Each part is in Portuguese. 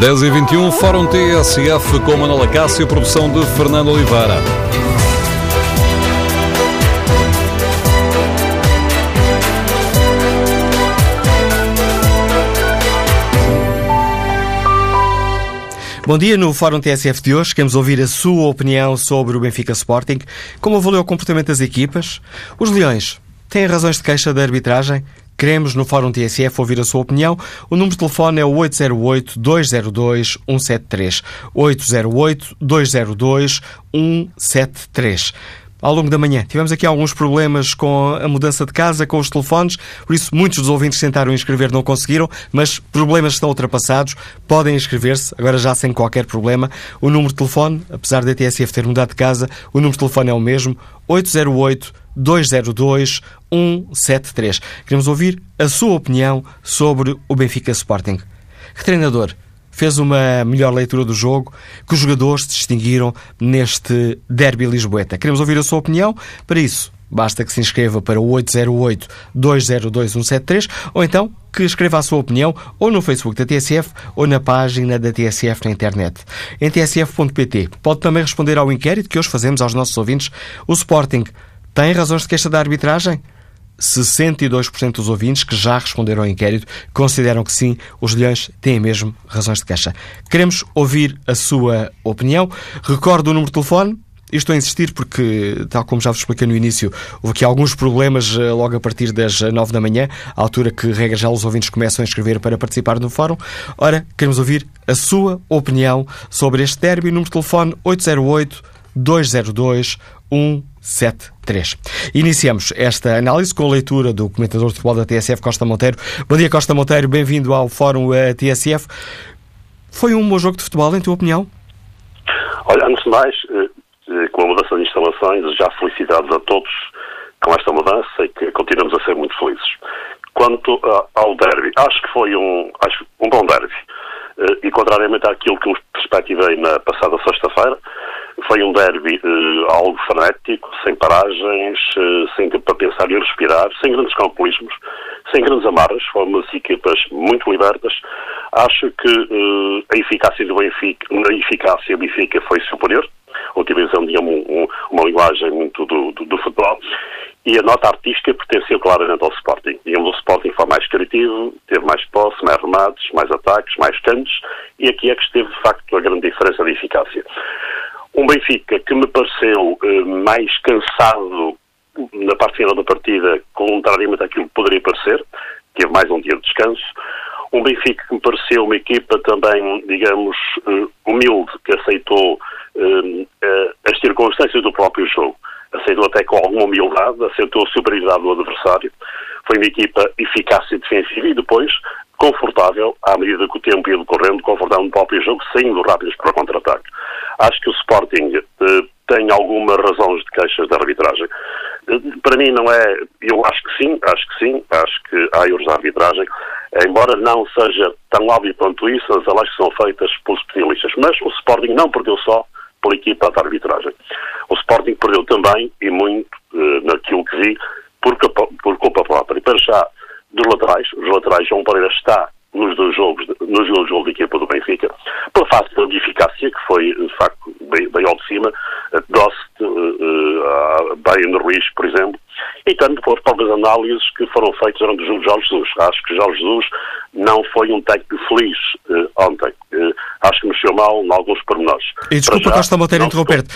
10 e 21 Fórum TSF com Manuela Cássio, produção de Fernando Oliveira. Bom dia, no Fórum TSF de hoje queremos ouvir a sua opinião sobre o Benfica Sporting, como avaliou o comportamento das equipas. Os Leões têm razões de queixa da arbitragem? Queremos, no Fórum TSF, ouvir a sua opinião. O número de telefone é o 808-202-173. 808-202-173 ao longo da manhã. Tivemos aqui alguns problemas com a mudança de casa, com os telefones, por isso muitos dos ouvintes tentaram inscrever, não conseguiram, mas problemas estão ultrapassados, podem inscrever-se, agora já sem qualquer problema. O número de telefone, apesar da TSF ter mudado de casa, o número de telefone é o mesmo, 808 202 173. Queremos ouvir a sua opinião sobre o Benfica Sporting. Que treinador fez uma melhor leitura do jogo, que os jogadores se distinguiram neste derby lisboeta. Queremos ouvir a sua opinião. Para isso, basta que se inscreva para o 808-202-173 ou então que escreva a sua opinião ou no Facebook da TSF ou na página da TSF na internet. Em tsf.pt pode também responder ao inquérito que hoje fazemos aos nossos ouvintes. O Sporting tem razões de queixa da arbitragem? 62% dos ouvintes que já responderam ao inquérito consideram que sim, os leões têm mesmo razões de queixa. Queremos ouvir a sua opinião. Recordo o número de telefone. estou a insistir porque, tal como já vos expliquei no início, houve aqui alguns problemas eh, logo a partir das 9 da manhã, à altura que, regra já, os ouvintes começam a inscrever para participar no fórum. Ora, queremos ouvir a sua opinião sobre este derby. Número de telefone 808 202 173. Iniciamos esta análise com a leitura do comentador de futebol da TSF, Costa Monteiro. Bom dia, Costa Monteiro, bem-vindo ao Fórum eh, TSF. Foi um bom jogo de futebol, em tua opinião? Olha, antes de mais, eh, eh, com a mudança de instalações, já felicidades a todos com esta mudança e que continuamos a ser muito felizes. Quanto ao derby, acho que foi um, acho, um bom derby. E contrariamente àquilo que eu perspectivei na passada sexta-feira, foi um derby uh, algo frenético, sem paragens, uh, sem para pensar e respirar, sem grandes calculismos, sem grandes amarras. Foram umas equipas muito libertas. Acho que uh, a eficácia do Benfica, a eficácia do Benfica foi superior, utilizando digamos, um, uma linguagem muito do, do, do, futebol. E a nota artística pertenceu claramente ao Sporting. Digamos, o Sporting foi mais criativo, teve mais posse, mais remates, mais ataques, mais cantos, e aqui é que esteve, de facto, a grande diferença de eficácia. Um Benfica que me pareceu eh, mais cansado na parte final da partida, contrariamente àquilo que poderia parecer, teve mais um dia de descanso. Um Benfica que me pareceu uma equipa também, digamos, eh, humilde, que aceitou eh, as circunstâncias do próprio jogo. Aceitou até com alguma humildade, aceitou a superioridade do adversário. Foi uma equipa eficaz e defensiva e depois confortável, à medida que o tempo ia decorrendo, confortável no próprio jogo, saindo rápidos para o contra-ataque. Acho que o Sporting eh, tem algumas razões de queixas da arbitragem. Eh, para mim não é, eu acho que sim, acho que sim, acho que há erros da arbitragem, embora não seja tão óbvio quanto isso, as análises são feitas pelos especialistas. Mas o Sporting não perdeu só pela equipa da arbitragem. O Sporting perdeu também, e muito, eh, naquilo que vi, por, por culpa própria. E para já, dos laterais, os laterais, João Pereira está nos dois jogos, nos dois jogos da equipa do Benfica, pela fácil eficácia, que foi, de facto, bem, bem ao de cima, Dost, uh, uh, Bayern Ruiz, por exemplo, e tanto pelas próprias análises que foram feitas durante o jogo de Jorge Jesus. Acho que Jorge Jesus não foi um técnico feliz uh, ontem. Uh, acho que mexeu mal em alguns pormenores. E desculpa, Costa Monteiro, interromper-te,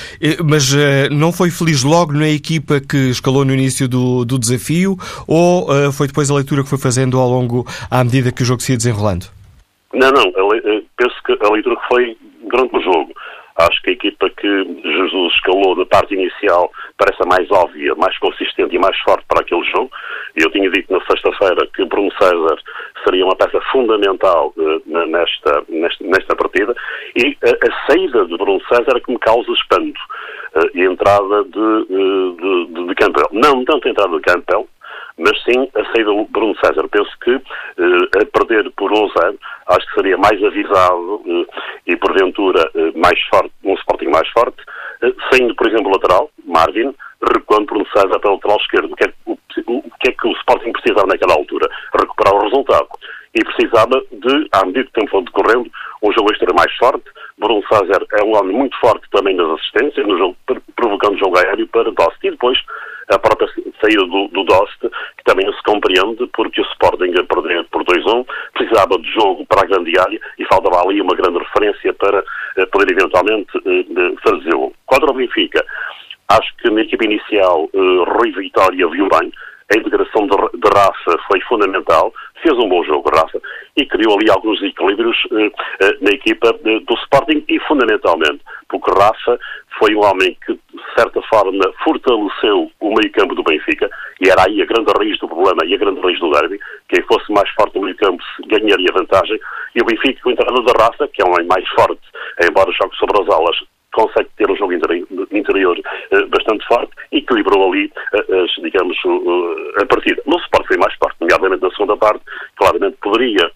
mas uh, não foi feliz logo na equipa que escalou no início do, do desafio ou foi depois a leitura que foi fazendo ao longo, à medida que o jogo se ia desenrolando? Não, não. penso que a leitura que foi durante o jogo. Acho que a equipa que Jesus escalou na parte inicial parece a mais óbvia, mais consistente e mais forte para aquele jogo. Eu tinha dito na sexta-feira que Bruno César seria uma peça fundamental uh, nesta, nesta, nesta, partida e uh, a saída de Bruno César é que me causa espanto. Uh, e a entrada de, de, de, de Campbell. Não tanto a entrada de Campbell, mas sim a saída do Bruno César. Penso que a perder por 1 0 acho que seria mais avisado e porventura mais forte, um Sporting mais forte, saindo, por exemplo, lateral, Marvin, recuando por necessário até o lateral esquerdo. O que, é, o, o que é que o Sporting precisava naquela altura? Recuperar o resultado. E precisava de, à medida que o tempo foi decorrendo, um jogo extra mais forte. Bruno César é um homem muito forte também nas assistências, no jogo, provocando jogo aéreo para Dost. E depois a própria saída do, do Dost, que também se compreende, porque o Sporting a perder por 2-1 precisava de jogo para a grande área e faltava ali uma grande referência para uh, poder eventualmente uh, fazer-o. Quanto ao Benfica, acho que na equipe inicial uh, Rui Vitória viu bem, a integração de, de, foi fundamental, fez um bom jogo Rafa e criou ali alguns equilíbrios uh, uh, na equipa de, do Sporting e fundamentalmente porque Rafa foi um homem que de certa forma fortaleceu o meio campo do Benfica e era aí a grande raiz do problema e a grande raiz do derby, quem fosse mais forte no meio campo ganharia vantagem. E o Benfica com a entrada da Rafa, que é um homem mais forte, embora jogue sobre as alas consegue ter um jogo interior uh, bastante forte e equilibrou ali, uh, digamos, uh, a partida. No Sport foi mais forte, nomeadamente na segunda parte, claramente poderia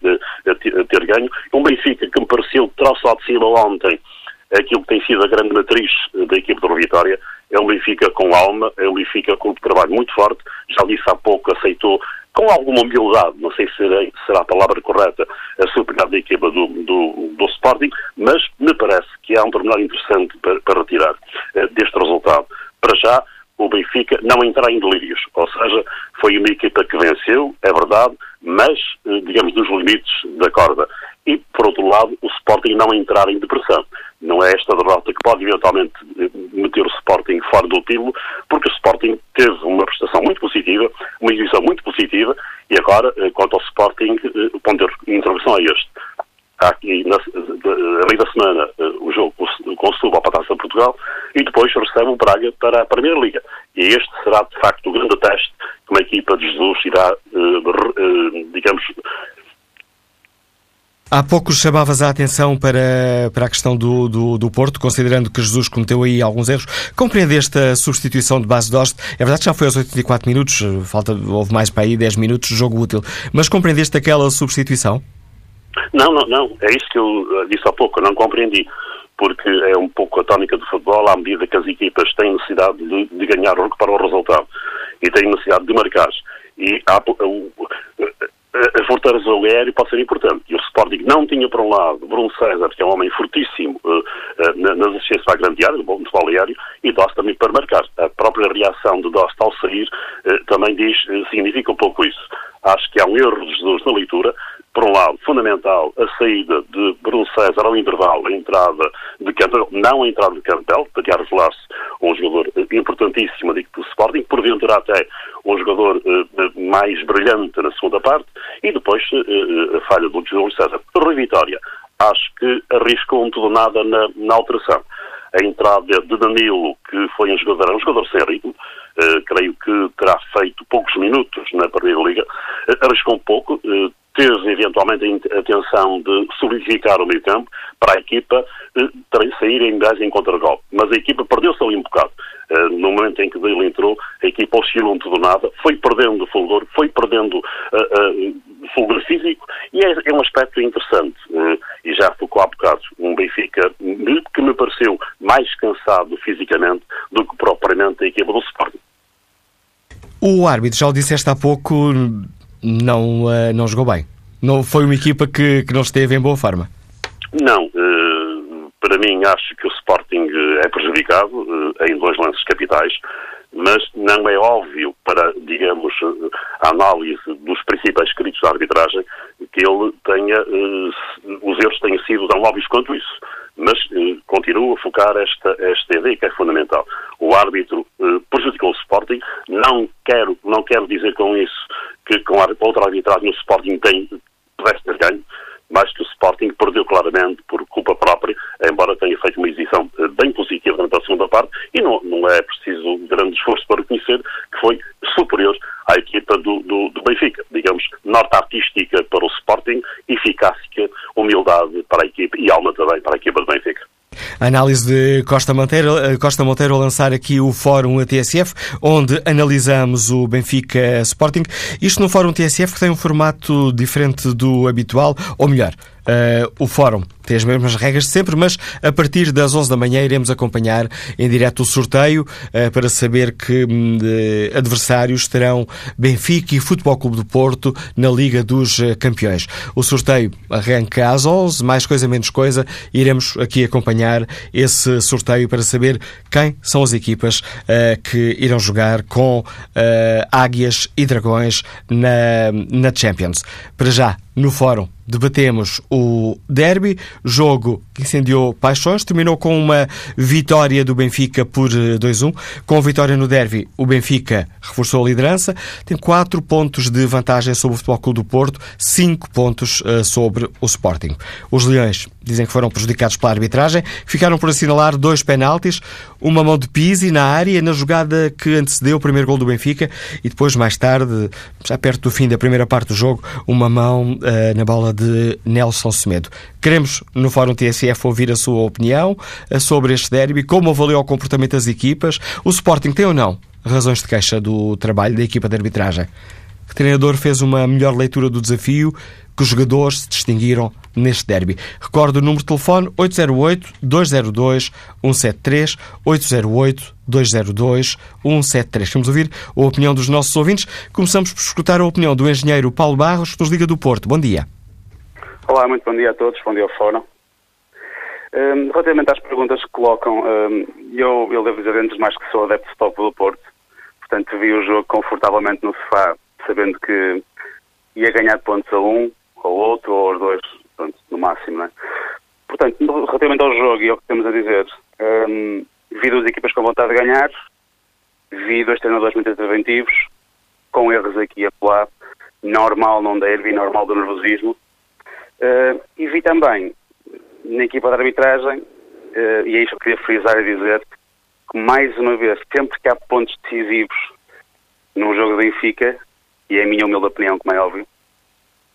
ter ganho. Um Benfica que me pareceu troço de cima ontem aquilo que tem sido a grande matriz da equipe do Vitória, é um Benfica com alma, é um Benfica com um trabalho muito forte, já disse há pouco, aceitou com alguma humildade, não sei se será, será a palavra correta, a superioridade da equipa do, do, do, Sporting, mas me parece que há um pormenor interessante para, para retirar uh, deste resultado. Para já, o Benfica não entrar em delírios, ou seja, foi uma equipa que venceu, é verdade, mas, uh, digamos, nos limites da corda. E, por outro lado, o Sporting não entrar em depressão. Não é esta derrota que pode eventualmente meter o Sporting fora do título, porque o Sporting teve uma prestação muito positiva, uma exibição muito positiva, e agora, eh, quanto ao Sporting, eh, o ponto de intervenção é este. Há aqui, na, meio da semana, eh, o jogo com o Setúbal para a Taça de Portugal, e depois recebe o Braga para a Primeira Liga. E este será, de facto, o grande teste que uma equipa de Jesus irá, digamos, Há pouco chamavas a atenção para, para a questão do, do, do, Porto, considerando que Jesus cometeu aí alguns erros. Compreendeste a substituição de base de Oste? É verdade que já foi aos 84 minutos, falta, houve mais para aí 10 minutos jogo útil, mas compreendeste aquela substituição? Não, não, não. É isso que eu eh, disse há pouco, eu não compreendi. Porque é um pouco a tónica do futebol, à medida que as equipas têm necessidade de, de ganhar para o resultado e têm necessidade de marcar. E há, a fortaleza do aéreo pode ser importante. E o Sporting não tinha, por um lado, Bruno César, que é um homem fortíssimo uh, uh, nas assistências a grande área, no futebol aéreo, e Dost também para marcar. A própria reação de Dost ao sair uh, também diz, significa um pouco isso. Acho que há um erro de Jesus na leitura, por um lado, fundamental a saída de Bruno César ao intervalo, a entrada de Campbell, não a entrada de Campbell, que a revelar-se um jogador importantíssimo do Sporting, porventura até um jogador uh, mais brilhante na segunda parte, e depois uh, a falha do Júlio César. Rui Vitória, acho que arriscou um tudo nada na, na alteração. A entrada de Danilo, que foi um jogador, um jogador sem ritmo, uh, creio que terá feito poucos minutos na Primeira Liga, arriscou um pouco, teve eventualmente a intenção de solidificar o meio campo para a equipa eh, sair em gás em contra-golpe. Mas a equipa perdeu-se ali um bocado. Uh, no momento em que ele entrou, a equipa oscilou um tudo nada, foi perdendo fulgor, foi perdendo uh, uh, fulgor físico e é, é um aspecto interessante. E já focou há bocado um Benfica que me pareceu mais cansado fisicamente do que propriamente a equipa do Sporting. O árbitro, já o disseste há pouco, não, uh, não jogou bem. Não foi uma equipa que, que não esteve em boa forma. Não. Uh, para mim, acho que o Sporting eh, é prejudicado uh, em dois lances capitais, mas não é óbvio para, digamos, a análise dos principais críticos da arbitragem que ele tenha, os erros tenham sido tão óbvios quanto isso mas eh, continuo a focar esta, esta ideia que é fundamental. O árbitro eh, prejudicou o Sporting, não quero, não quero dizer com isso que com a outra arbitragem no Sporting tem, pudesse ter ganho, mas que o Sporting perdeu claramente por culpa própria, embora tenha feito uma exibição eh, bem positiva na segunda parte, e não, não é preciso grande esforço para reconhecer que foi superior à equipa do, do, do Benfica. Digamos, nota artística para o Sporting, eficácia, humildade para a equipa e alma também para a equipa do Benfica. Análise de Costa Monteiro, eh, Costa Monteiro a lançar aqui o Fórum TSF, onde analisamos o Benfica Sporting. Isto no Fórum TSF que tem um formato diferente do habitual, ou melhor, Uh, o Fórum tem as mesmas regras de sempre, mas a partir das 11 da manhã iremos acompanhar em direto o sorteio uh, para saber que um, adversários terão Benfica e Futebol Clube do Porto na Liga dos uh, Campeões. O sorteio arranca às 11, mais coisa menos coisa, iremos aqui acompanhar esse sorteio para saber quem são as equipas que irão jogar com Águias e Dragões na, na Champions. Para já, no fórum debatemos o derby, jogo que incendiou paixões, terminou com uma vitória do Benfica por 2-1. Eh, com a vitória no derby, o Benfica reforçou a liderança, tem 4 pontos de vantagem sobre o Futebol Clube do Porto, 5 pontos uh, sobre o Sporting. Os Leões dizem que foram prejudicados pela arbitragem, ficaram por assinalar dois penaltis, uma mão de Pizzi na área, na jogada que antecedeu o primeiro gol do Benfica, e depois, mais tarde, já perto do fim da primeira parte do jogo, uma mão uh, na bola de Nelson Semedo. Queremos, no Fórum TSF, ouvir a sua opinião uh, sobre este derby, como avaliou o comportamento das equipas, o Sporting tem ou não razões de queixa do trabalho da equipa de arbitragem? Que treinador fez uma melhor leitura do desafio? Que os jogadores se distinguiram neste derby? Recordo o número de telefone 808-202-173, 808-202-173. Vamos ouvir a opinião dos nossos ouvintes. Começamos por escutar a opinião do engenheiro Paulo Barros, que nos liga do Porto. Bom dia. Olá, muito bom dia a todos. Bom dia ao Fórum. Um, relativamente às perguntas que colocam, um, eu, eu devo dizer antes mais que sou adepto de stop do Porto. Portanto, vi o jogo confortavelmente no sofá sabendo que ia ganhar pontos a um, ou outro, ou aos dois, pronto, no máximo, né? Portanto, relativamente ao jogo e ao que temos a dizer, um, vi duas equipas com vontade de ganhar, vi dois treinadores muito interventivos, com erros aqui e acolá, normal não derby, normal do nervosismo, uh, e vi também na equipa de arbitragem, uh, e é isto que eu queria frisar e dizer, que mais uma vez, sempre que há pontos decisivos num jogo do Benfica, e é a minha humilde opinião, como é óbvio,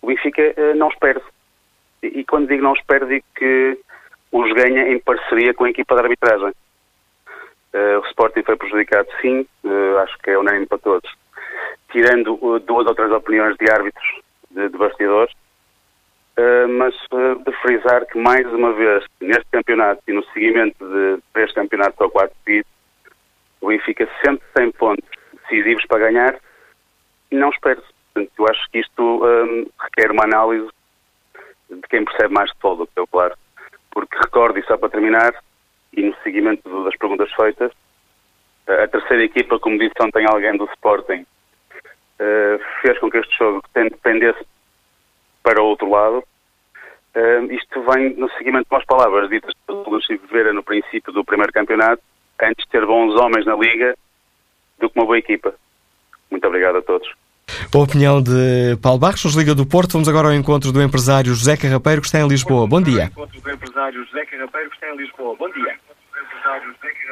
o Benfica uh, não os perde. E, e, quando digo não os perde, digo que os ganha em parceria com a equipa de arbitragem. Uh, o Sporting foi prejudicado, sim, uh, acho que é unânime para todos. Tirando duas ou três opiniões de árbitros, de, de bastidores, mas de frisar que, mais uma vez, neste campeonato e no seguimento de três campeonatos ou quatro seguidos, o Benfica sempre tem pontos decisivos para ganhar não espero. Portanto, eu acho que isto um, requer uma análise de quem percebe mais de todo, que eu, claro. Porque recordo, e só para terminar, e no seguimento das perguntas feitas, a terceira equipa, como disse ontem alguém do Sporting, uh, fez com que este jogo dependesse para o outro lado. Uh, isto vem no seguimento de umas palavras ditas pelo Chico Vera no princípio do primeiro campeonato, antes de ter bons homens na Liga do que uma boa equipa. Muito obrigado a todos. A opinião de Paulo Barros, nos Liga do Porto. Vamos agora ao encontro do empresário José Carrapeiro, que está em Lisboa. Bom dia.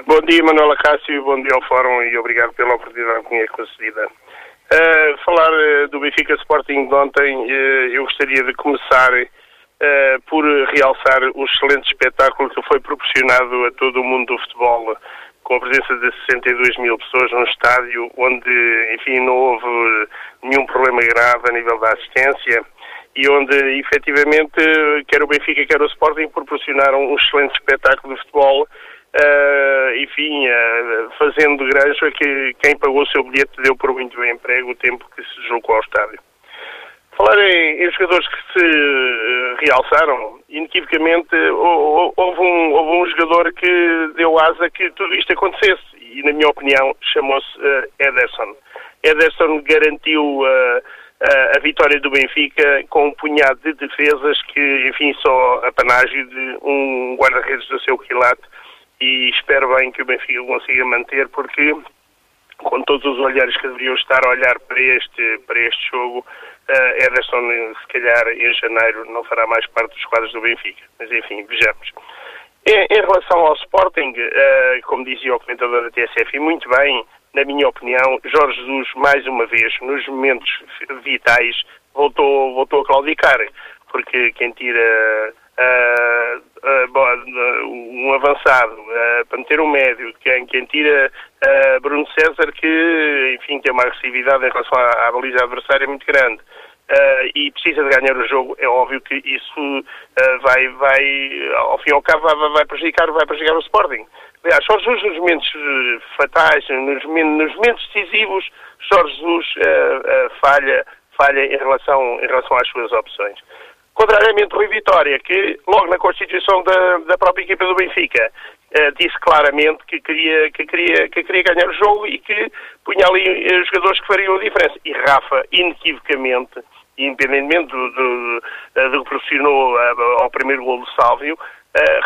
Bom dia, Manuela Cássio, bom dia ao Fórum e obrigado pela oportunidade que me é concedida. Uh, falar uh, do Benfica Sporting de ontem, uh, eu gostaria de começar por realçar o excelente espetáculo que foi proporcionado a todo o mundo do futebol com a presença de 62 mil pessoas num estádio onde, enfim, não houve nenhum problema grave a nível da assistência e onde, efetivamente, quer o Benfica, quer o Sporting proporcionaram um excelente espetáculo de futebol, uh, enfim, uh, fazendo granjo a que quem pagou o seu bilhete deu por muito bem emprego o tempo que se deslocou ao estádio. Falar em, em jogadores que se uh, realçaram, inequivocamente houve um, houve um jogador que deu asa que tudo isto acontecesse e, na minha opinião, chamou-se uh, Ederson. Ederson garantiu uh, a vitória do Benfica com um punhado de defesas que, enfim, só apanágio de um guarda-redes do seu quilate e espero bem que o Benfica consiga manter porque com todos os olhares que deveriam estar a olhar para este, para este jogo, uh, Ederson, se calhar, em janeiro não fará mais parte dos quadros do Benfica. Mas, enfim, vejamos. Em, em relação ao Sporting, uh, como dizia o comentador da TSF, e muito bem, na minha opinião, Jorge Jesus, mais uma vez, nos momentos vitais, voltou, voltou a claudicar. Porque quem tira uh, uh, um avançado para meter um médio, quem, quem tira Bruno César, que, enfim, tem uma agressividade em relação à, à baliza adversária muito grande. uh, e precisa de ganhar o jogo, é óbvio que isso uh, vai, vai, ao fim e ao cabo, vai, vai, prejudicar, vai prejudicar o Sporting. Aliás, Jorge Jesus, nos momentos fatais, nos, nos momentos decisivos, Jorge Jesus falha, falha em relação, em relação às suas opções. Contrariamente Rui Vitória, que logo na constituição da, da própria equipa do Benfica uh, disse claramente que queria, que, queria, que queria ganhar o jogo e que punha ali uh, jogadores que fariam a diferença. E Rafa, inequivocamente, independentemente do, do, uh, do que proporcionou ao primeiro gol do Sálvio,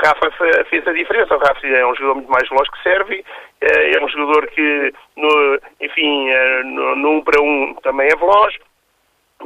Rafa fez a diferença. O Rafa é um jogador muito mais veloz que serve, é um jogador que, no, enfim, no, no um para um também é veloz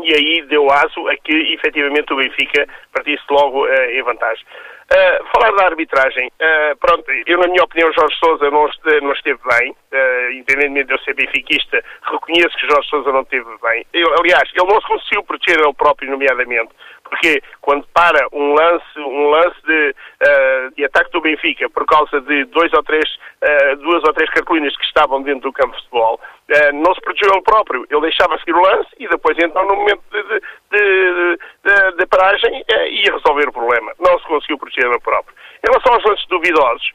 e aí deu aso a que efetivamente o Benfica partisse logo uh, em vantagem. Uh, falar da arbitragem, uh, pronto, eu na minha opinião Jorge Sousa não, não esteve bem, uh, independentemente de eu ser benfiquista, reconheço que Jorge Sousa não esteve bem. Eu, aliás, ele não se conseguiu proteger ele próprio, nomeadamente, porque quando para um lance, um lance de, uh, de ataque do Benfica por causa de dois ou três, uh, duas ou três cartolinas que estavam dentro do campo de futebol, uh, não se protegeu ele próprio. Ele deixava seguir o lance e depois então no momento de, de, de, de, de paragem ia resolver o problema. Não se conseguiu proteger ele próprio. Em relação aos lances duvidosos,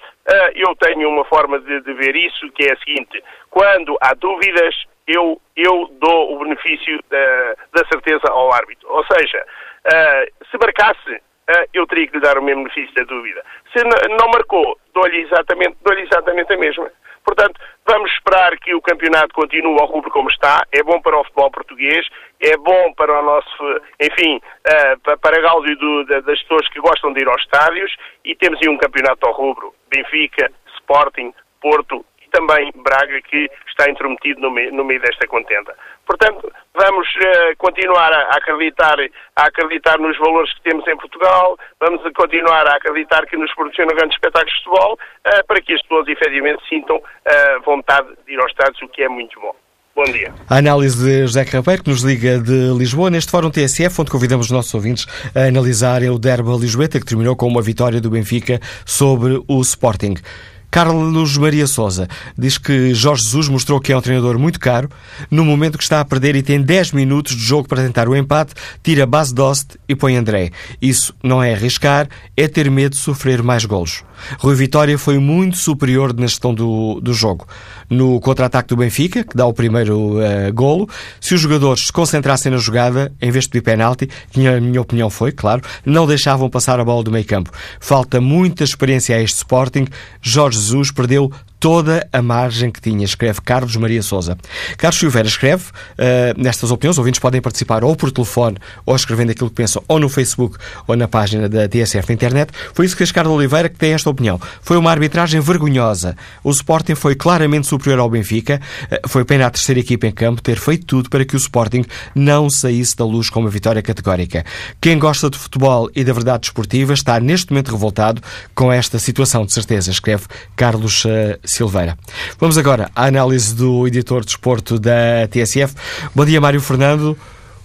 eu tenho uma forma de, de ver isso que é a seguinte. Quando há dúvidas, eu, eu dou o benefício da, da certeza ao árbitro. Ou seja, Uh, se marcasse, uh, eu teria que lhe dar o mesmo benefício da dúvida. Se não marcou, dou-lhe exatamente, dou exatamente a mesma. Portanto, vamos esperar que o campeonato continue ao rubro como está. É bom para o futebol português, é bom para o nosso, enfim, uh, para a gáudio do, das pessoas que gostam de ir aos estádios e temos aí um campeonato ao rubro. Benfica, Sporting, Porto também Braga que está intrometido no meio, no meio desta contenda. Portanto, vamos uh, continuar a acreditar, a acreditar nos valores que temos em Portugal, vamos continuar a acreditar que nos proporciona grandes espetáculos de futebol, uh, para que as pessoas efetivamente sintam uh, vontade de ir aos estádios, o que é muito bom. Bom dia. A análise de José Carreiro, que nos liga de Lisboa, neste Fórum TSF, onde convidamos os nossos ouvintes a analisarem o Derby Lisboeta, que terminou com uma vitória do Benfica sobre o Sporting. Carlos Maria Souza diz que Jorge Jesus mostrou que é um treinador muito caro. No momento que está a perder e tem 10 minutos de jogo para tentar o empate, tira base Dost e põe André. Isso não é arriscar, é ter medo de sofrer mais golos. Rui Vitória foi muito superior na gestão do, do jogo. No contra-ataque do Benfica, que dá o primeiro uh, golo, se os jogadores se concentrassem na jogada, em vez de pedir penalti, que na minha opinião foi, claro, não deixavam passar a bola do meio campo. Falta muita experiência a este Sporting. Jorge Jesus perdeu toda a margem que tinha, escreve Carlos Maria Souza. Carlos Silveira escreve uh, nestas opiniões, ouvintes podem participar ou por telefone, ou escrevendo aquilo que pensam, ou no Facebook, ou na página da TSF na internet. Foi isso que fez Carlos Oliveira, que tem esta opinião. Foi uma arbitragem vergonhosa. O Sporting foi claramente superior ao Benfica. Uh, foi pena a terceira equipa em campo ter feito tudo para que o Sporting não saísse da luz com uma vitória categórica. Quem gosta de futebol e da verdade desportiva está neste momento revoltado com esta situação, de certeza, escreve Carlos uh, Silveira. Vamos agora à análise do editor de desporto da TSF. Bom dia, Mário Fernando.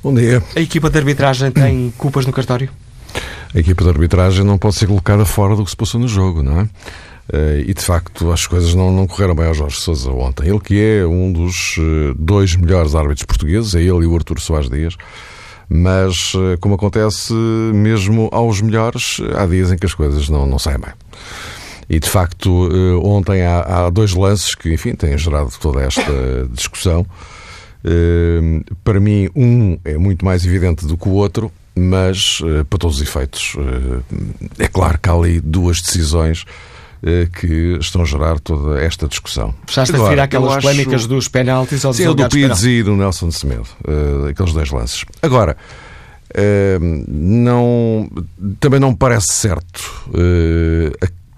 Bom dia. A equipa de arbitragem tem culpas no cartório? A equipa de arbitragem não pode ser colocada fora do que se passou no jogo, não é? Eh, e de facto as coisas não, não correram bem ao Jorge Sousa ontem. Ele que é um dos eh, dois melhores árbitros portugueses, é ele e o Artur Soares Dias. Mas, eh, como acontece mesmo aos melhores, há dias em que as coisas não, não saem bem. E de facto, eh, ontem há, há dois lances que, enfim, têm gerado toda esta discussão. Eh, para mim, um é muito mais evidente do que o outro, mas eh, para todos os efeitos, é claro que há ali duas decisões que estão a gerar toda esta discussão. Estás a referir àquelas acho... polémicas dos penaltis ou dos Sim, do Pires e do Nelson Semedo, aqueles dois lances. Agora, não, também não me parece certo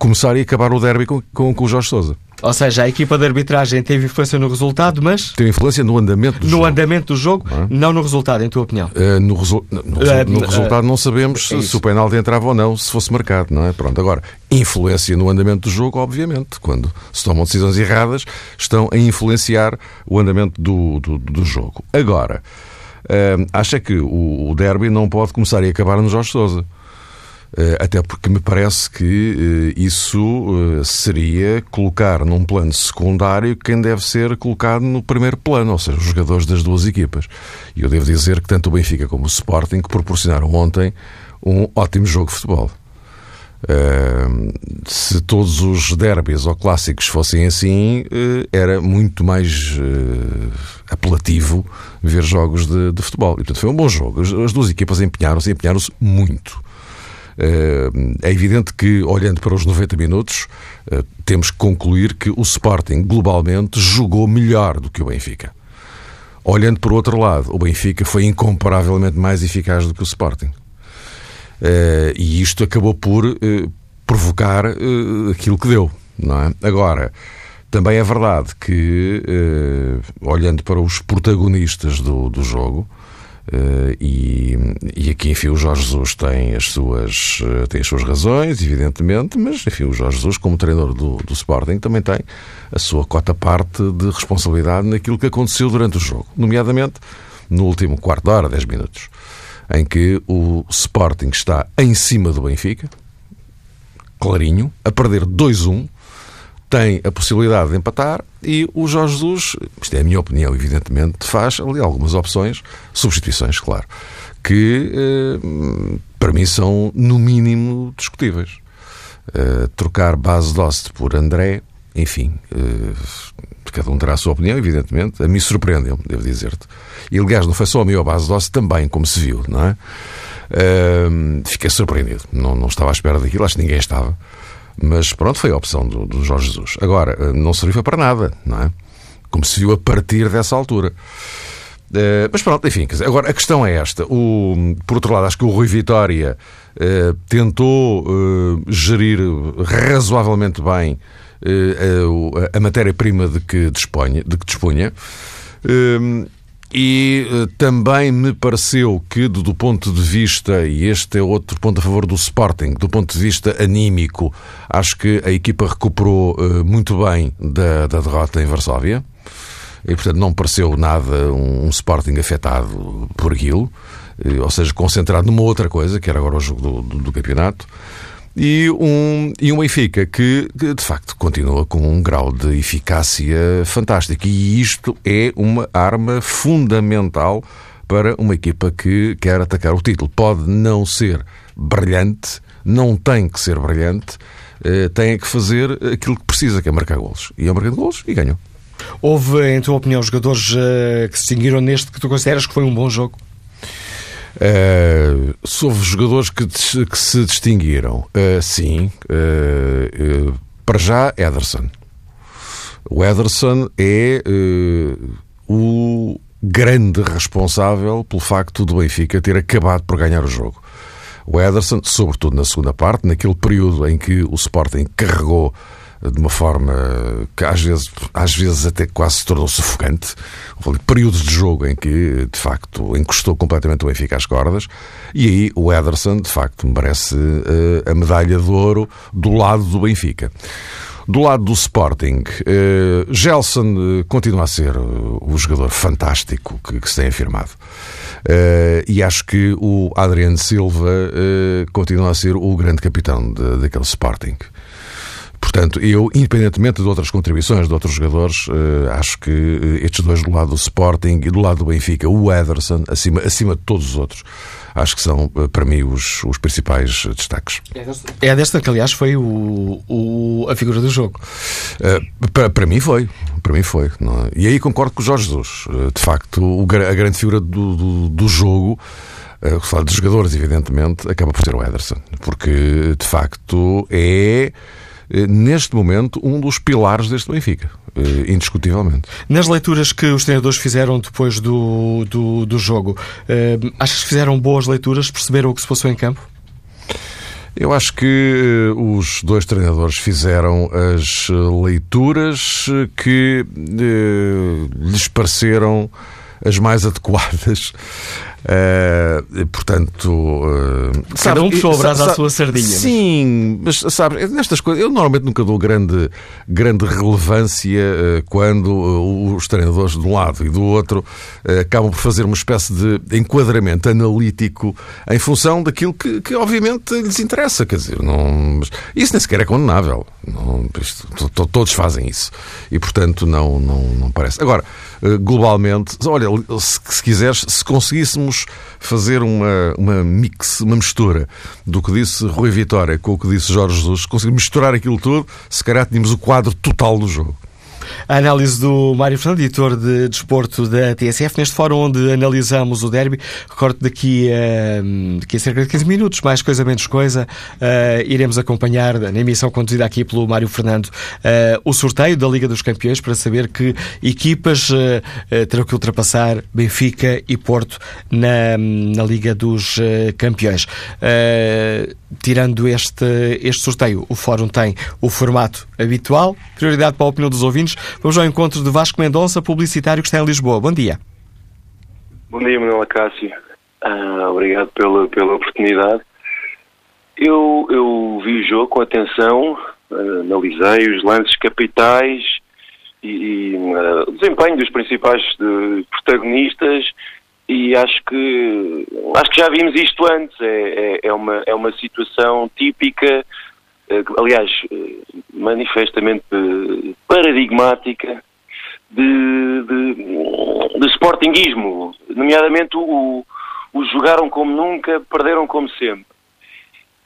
começar e acabar o derby com, com, com o Jorge Sousa. Ou seja, a equipa de arbitragem teve influência no resultado, mas. Teve influência no andamento do no jogo. No andamento do jogo, não, é? não, no resultado, em tua opinião. Uh, no, resu no, no, uh, no, resultado não sabemos é se o penalti entrava ou não, se fosse marcado, não é? Pronto, agora, influência no andamento do jogo, obviamente. Quando se tomam decisões erradas, estão a influenciar o andamento do, do, do jogo. Agora, uh, acha que o, o derby não pode começar e acabar no Jorge Sousa. Até porque me parece que isso seria colocar num plano secundário quem deve ser colocado no primeiro plano, ou seja, os jogadores das duas equipas. E eu devo dizer que tanto o Benfica como o Sporting proporcionaram ontem um ótimo jogo de futebol. Uh, se todos os derbys ou clássicos fossem assim, uh, era muito mais uh, apelativo ver jogos de, de, futebol. E, portanto, foi um bom jogo. As, as duas equipas empenharam-se, empenharam-se muito. É evidente que, olhando para os 90 minutos, temos que concluir que o Sporting, globalmente, jogou melhor do que o Benfica. Olhando para o outro lado, o Benfica foi incomparavelmente mais eficaz do que o Sporting. Uh, e isto acabou por provocar aquilo que deu, não é? Agora, também é verdade que, olhando para os protagonistas do, do jogo, e, e, aqui, enfim, o Jorge Jesus tem as suas, tem as suas razões, evidentemente, mas, enfim, o Jorge Jesus, como treinador do, do Sporting, também tem a sua cota parte de responsabilidade naquilo que aconteceu durante o jogo, nomeadamente no último quarto de hora, 10 minutos em que o Sporting está em cima do Benfica, clarinho, a perder 2-1, tem a possibilidade de empatar e o Jorge Jesus, isto é a minha opinião, evidentemente, faz ali algumas opções, substituições, claro, que eh, para mim são no mínimo discutíveis. Eh, trocar base Dost por André, enfim, eh, cada um terá a sua opinião, evidentemente. A mim surpreendeu, devo dizer-te. E, aliás, não foi só a mim, a base doce também, como se viu, não é? Fiquei surpreendido. Não, não estava à espera daquilo, acho que ninguém estava. Mas pronto, foi a opção do, do Jorge Jesus. Agora, eh, não serviu para nada, não é? Como se viu a partir dessa altura. Uh, mas pronto, enfim, agora a questão é esta. O, por outro lado, acho que o Rui Vitória uh, tentou gerir razoavelmente bem a, a matéria-prima de que disponha. De que dispunha e uh, também me pareceu que, do, ponto de vista, e este é outro ponto a favor do Sporting, do ponto de vista anímico, acho que a equipa recuperou uh, muito bem da, da, derrota em Varsóvia. E, portanto, não pareceu nada um, Sporting afetado por aquilo, uh, ou seja, concentrado numa outra coisa, que era agora o jogo do, do, do campeonato e um, e um Benfica que, que, de facto, continua com um grau de eficácia fantástico. E isto é uma arma fundamental para uma equipa que quer atacar o título. Pode não ser brilhante, não tem que ser brilhante, eh, tem que fazer aquilo que precisa, que é marcar golos. E é marcar golos e ganhou. Houve, em tua opinião, jogadores uh, que se distinguiram neste que tu consideras que foi um bom jogo? Uh, houve jogadores que, que, se distinguiram. Uh, sim. Uh, para já, Ederson. O Ederson é o grande responsável pelo facto do Benfica ter acabado por ganhar o jogo. O Ederson, sobretudo na segunda parte, naquele período em que o Sporting carregou de uma forma que às vezes, às vezes até quase se tornou sufocante. Houve períodos de jogo em que, de facto, encostou completamente o Benfica às cordas. E aí o Ederson, de facto, merece uh, a medalha de ouro do lado do Benfica. Do lado do Sporting, uh, Gelson uh, continua a ser o jogador fantástico que, que se tem afirmado. Uh, e acho que o Adriano Silva continua a ser o grande capitão daquele Sporting. Portanto, eu, independentemente de outras contribuições de outros jogadores, uh, acho que uh, estes dois do lado do Sporting e do lado do Benfica, o Ederson, acima, acima de todos os outros, acho que são, uh, para mim, os, os principais destaques. É desta que, aliás, foi o, o a figura do jogo. para, para mim foi. Para mim foi. É? E aí concordo com o Jorge Jesus. de facto, o, a grande figura do, do, do jogo uh, falar de jogadores, evidentemente, acaba por ser o Ederson, porque de facto é eh, neste momento, um dos pilares deste Benfica, eh, indiscutivelmente. Nas leituras que os treinadores fizeram depois do, do, do jogo, eh, achas que fizeram boas leituras, perceberam o que se passou em campo? Eu acho que os dois treinadores fizeram as leituras que lhes pareceram as mais adequadas Uh, portanto, uh, cada sabe, um puxou o braço à sua sardinha. Sim, mas, mas sabe, nestas coisas, eu normalmente nunca dou grande, grande relevância uh, quando os treinadores de um lado e do outro acabam por fazer uma espécie de enquadramento analítico em função daquilo que, que obviamente lhes interessa. Quer dizer, não, isso nem sequer é condenável. Não, isto, todos fazem isso. E, portanto, não, não, não parece. Agora, globalmente, olha, se, se quiseres, se conseguíssemos fazer uma, uma mix, uma mistura do que disse Rui Vitória com o que disse Jorge Jesus, conseguimos misturar aquilo tudo, se calhar tínhamos o quadro total do jogo. A análise do Mário Fernando, editor de desporto da TSF, neste fórum onde analisamos o derby. Recordo daqui a, daqui a cerca de 15 minutos, mais coisa, menos coisa, uh, iremos acompanhar na emissão conduzida aqui pelo Mário Fernando uh, o sorteio da Liga dos Campeões para saber que equipas uh, terão que ultrapassar Benfica e Porto na, na Liga dos Campeões. tirando este, este sorteio, o fórum tem o formato habitual, prioridade para a opinião dos ouvintes, Vamos ao encontro de Vasco Mendonça, publicitário que está em Lisboa. Bom dia. Bom dia, Manuela Cássio. Ah, obrigado pela, pela oportunidade. Eu, eu vi o jogo com atenção, analisei os lances capitais e, e uh, o desempenho dos principais de, protagonistas e acho que acho que já vimos isto antes. É, é, é, uma, é uma situação típica aliás, eh, manifestamente paradigmática de, de, de sportinguismo, nomeadamente o, o jogaram como nunca, perderam como sempre.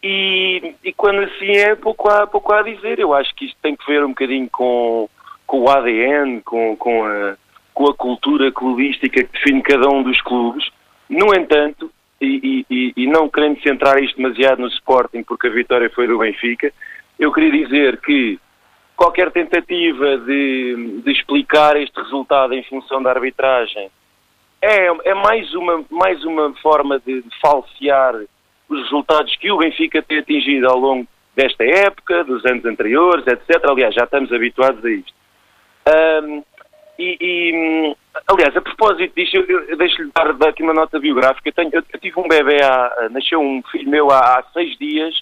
E, e, quando assim é, pouco há, pouco há a dizer. Eu acho que isto tem que ver um bocadinho com, com o ADN, com, com, a, com a cultura clubística que define cada um dos clubes. No entanto, e, e, e, não querendo centrar isto demasiado no Sporting, porque a vitória foi do Benfica, eu queria dizer que qualquer tentativa de, de explicar este resultado em função da arbitragem é, é mais, uma, mais uma forma de, de falsear os resultados que o Benfica tem atingido ao longo desta época, dos anos anteriores, etc. Aliás, já estamos habituados a isto. Um, e, e, aliás, a propósito disto, deixo-lhe dar, aqui uma nota biográfica. Eu, tenho, eu, tive um bebê, há, nasceu um filho meu há, há, seis dias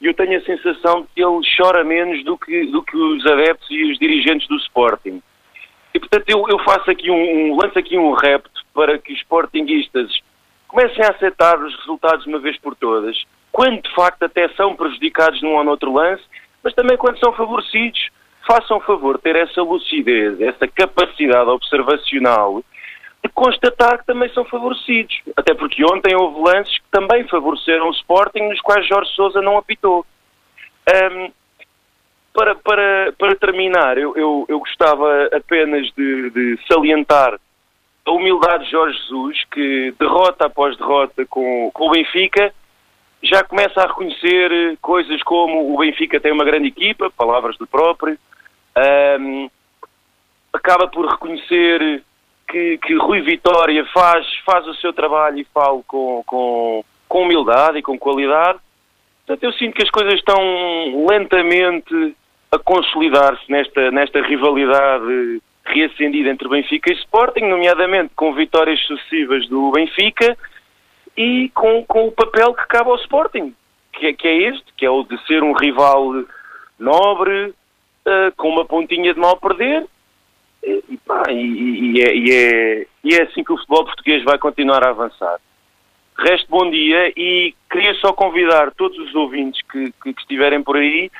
e eu tenho a sensação de que ele chora menos do que, do que os adeptos e os dirigentes do Sporting. E portanto eu, eu faço aqui um, um, lanço aqui um repto para que os Sportinguistas comecem a aceitar os resultados de uma vez por todas, quando de facto até são prejudicados num ou noutro lance, mas também quando são favorecidos façam favor ter essa lucidez, essa capacidade observacional de constatar que também são favorecidos. Até porque ontem houve lances que também favoreceram o Sporting, nos quais Jorge Sousa não apitou. Um, para, para, para terminar, eu, eu, eu gostava apenas de, de, salientar a humildade de Jorge Jesus, que derrota após derrota com, com o Benfica, já começa a reconhecer coisas como o Benfica tem uma grande equipa, palavras do próprio, um, acaba por reconhecer que, que Rui Vitória faz, faz o seu trabalho e fala com, com, com humildade e com qualidade. Portanto, eu sinto que as coisas estão lentamente a consolidar-se nesta, nesta rivalidade reacendida entre Benfica e Sporting, nomeadamente com vitórias sucessivas do Benfica e com, com o papel que cabe ao Sporting, que é, que é este, que é o de ser um rival nobre, uh, com uma pontinha de mal perder. E, pá, e, e, é, e, é, e é assim que o futebol português vai continuar a avançar. Resto bom dia e queria só convidar todos os ouvintes que, que, que estiverem por aí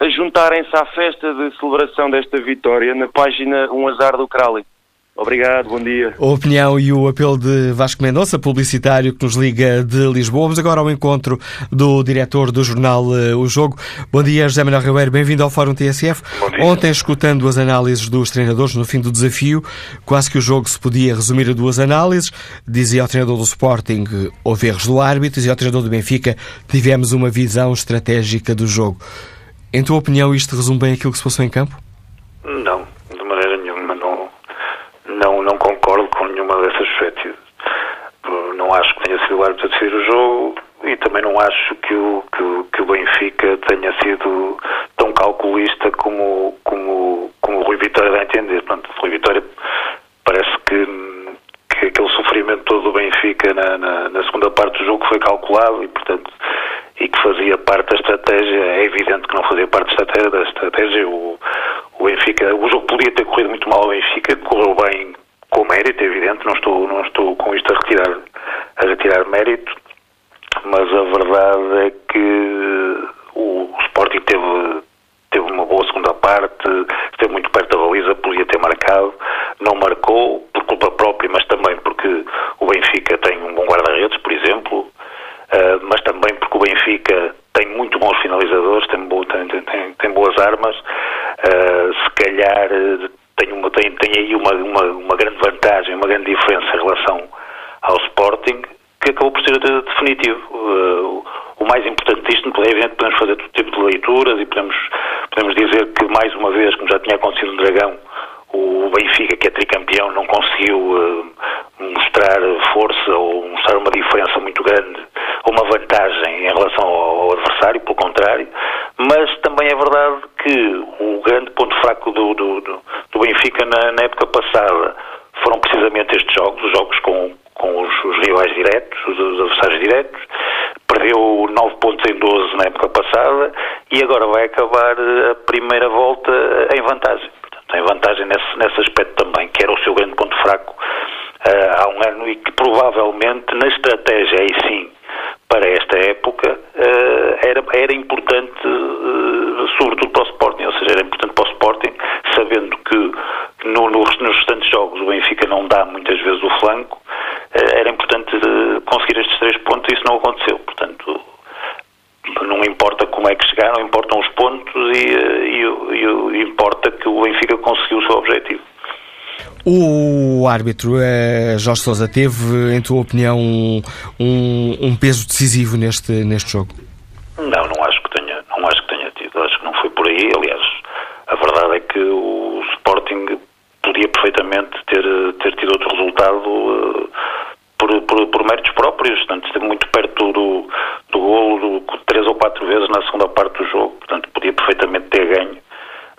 a juntarem-se à festa de celebração desta vitória na página Um Azar do Crowley. Obrigado, bom dia. A opinião e o apelo de Vasco Mendonça, publicitário que nos liga de Lisboa. Vamos agora ao encontro do diretor do jornal uh, O Jogo. Bom dia, José Manuel Ribeiro, bem-vindo ao Fórum TSF. Ontem, escutando as análises dos treinadores no fim do desafio, quase que o jogo se podia resumir a duas análises. Dizia ao treinador do Sporting, houve erros do árbitro, dizia ao treinador do Benfica, tivemos uma visão estratégica do jogo. Em tua opinião, isto resume bem aquilo que se passou em campo? Não, não concordo com nenhuma dessas perspectivas. Não acho que tenha sido o árbitro a decidir o jogo e também não acho que o, que o, que o Benfica tenha sido tão calculista como, como, como o Rui Vitória dá a entender. Portanto, o Rui Vitória parece que, que aquele sofrimento todo do Benfica na, na, na segunda parte do jogo foi calculado e, portanto, e que fazia parte da estratégia. É evidente que não fazia parte da estratégia. Da estratégia. O, o Benfica, o jogo podia ter corrido muito mal ao Benfica, correu bem com mérito, é evidente, não estou, não estou com isto a retirar, a retirar mérito, mas a verdade é que o, o Sporting teve, teve uma boa segunda parte, esteve muito perto da baliza, podia ter marcado, não marcou por culpa própria, mas também porque o Benfica tem um bom guarda-redes, por exemplo, uh, mas também porque o Benfica tem muito bons finalizadores, tem, bo tem, tem, tem boas armas, uh, se calhar tem, uma, tem, tem aí uma, uma, uma grande vantagem, uma grande diferença em relação ao Sporting, que acabou por ser definitivo. Uh, o mais importante disto, é evidente podemos fazer todo tipo de leituras e podemos, podemos dizer que, mais uma vez, como já tinha acontecido no Dragão, o Benfica, que é tricampeão, não conseguiu uh, mostrar força ou mostrar uma diferença muito grande ou uma vantagem em relação ao, adversário, pelo contrário, mas também é verdade que o grande ponto fraco do, do, do, Benfica na, na, época passada foram precisamente estes jogos, os jogos com, com os, os rivais diretos, os, os adversários diretos, perdeu 9 pontos em 12 na época passada e agora vai acabar a primeira volta em vantagem tem vantagem nesse, nesse aspecto também, que era o seu grande ponto fraco. Uh, há um ano e que provavelmente na estratégia aí sim para esta época uh, era, era importante uh, sobretudo para o Sporting, ou seja, era importante para o Sporting sabendo que no, no, nos restantes jogos o Benfica não dá muitas vezes o flanco era importante conseguir estes três pontos e isso não aconteceu, portanto não importa como é que chegaram, importam os pontos e, e, e, importa que o Benfica conseguiu o seu objetivo. O árbitro eh, Jorge Sousa teve, em tua opinião, um, um, peso decisivo neste, neste jogo? Não, não acho que tenha, não acho que tenha tido. Acho que não foi por aí. Aliás, a verdade é que o Sporting podia perfeitamente ter, ter tido outro resultado uh, por, por, por, méritos próprios, portanto, esteve muito perto do, do golo do, três ou quatro vezes na segunda parte do jogo, portanto, podia perfeitamente ter ganho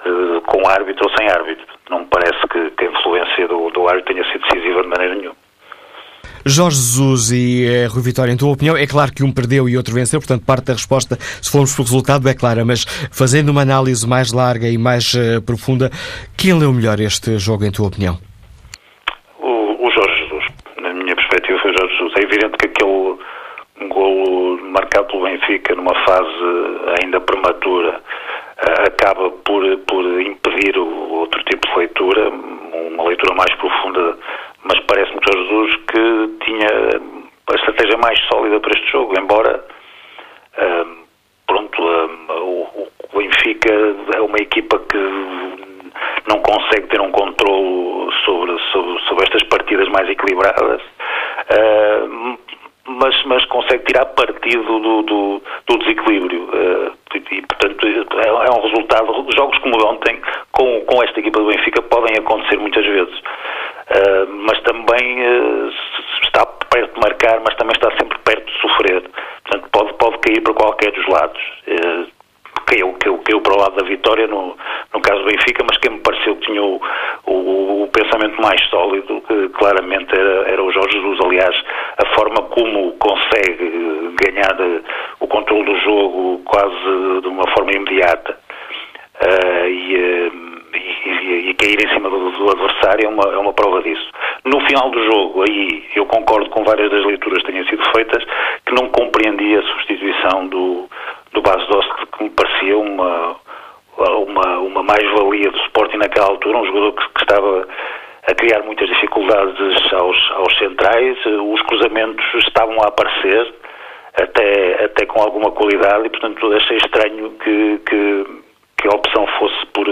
uh, com árbitro ou sem árbitro. Não me parece que, que a influência do, do árbitro tenha sido decisiva de maneira nenhuma. Jorge Jesus e eh, Rui Vitória, em tua opinião, é claro que um perdeu e outro venceu, portanto, parte da resposta, se formos pelo resultado, é clara, mas fazendo uma análise mais larga e mais uh, profunda, quem leu melhor este jogo, em tua opinião? evidente que aquele golo marcado pelo Benfica numa fase ainda prematura eh, acaba por, por impedir o outro tipo de leitura, uma leitura mais profunda, mas parece-me que Jesus que tinha a estratégia mais sólida para este jogo, embora eh, pronto, eh, o, Benfica é uma equipa que não consegue ter um controle sobre, sobre, sobre estas partidas mais equilibradas uh, mas, mas consegue tirar partido do, do, do desequilíbrio. Uh, e, portanto, é, é, um resultado. Jogos como ontem, com, com esta equipa do Benfica, podem acontecer muitas vezes. Uh, mas também uh, está perto de marcar, mas também está sempre perto de sofrer. Portanto, pode, pode cair para qualquer dos lados. Uh, caiu, caiu, caiu para o lado da vitória no, no caso do Benfica, mas quem me pareceu que tinha o, o, o pensamento mais sólido, que claramente era, era o Jorge Jesus. Aliás, a forma como consegue ganhar o controle do jogo quase de uma forma imediata uh, e, e, e, cair em cima do, do, adversário é uma, é uma prova disso. No final do jogo, aí eu concordo com várias das leituras que tenham sido feitas, que não compreendia a substituição do, do Bas Dost, que me parecia uma, uma, uma mais-valia do Sporting naquela altura, um jogador que, que, estava a criar muitas dificuldades aos, aos centrais, os cruzamentos estavam a aparecer, até, até com alguma qualidade, e portanto achei estranho que, que, que a opção fosse por,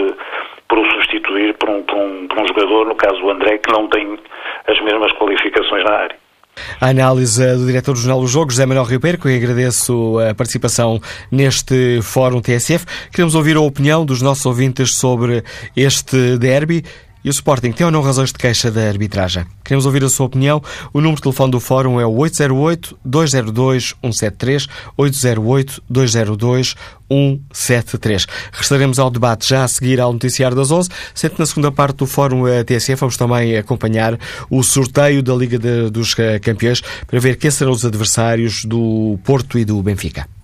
por o substituir por um, por, um, por um jogador, no caso o André, que não tem as mesmas qualificações na área. A análise do diretor do Jornal dos Jogos, José Manuel Ribeiro, que agradeço a participação neste Fórum TSF. Queremos ouvir a opinião dos nossos ouvintes sobre este derby. E o Sporting tem ou não razões de queixa da arbitragem? Queremos ouvir a sua opinião. O número de telefone do Fórum é o 808-202-173, 808-202-173. Restaremos ao debate já a seguir ao noticiário das 11. Sempre na segunda parte do Fórum TSF vamos também acompanhar o sorteio da Liga de, dos Campeões para ver quem serão os adversários do Porto e do Benfica.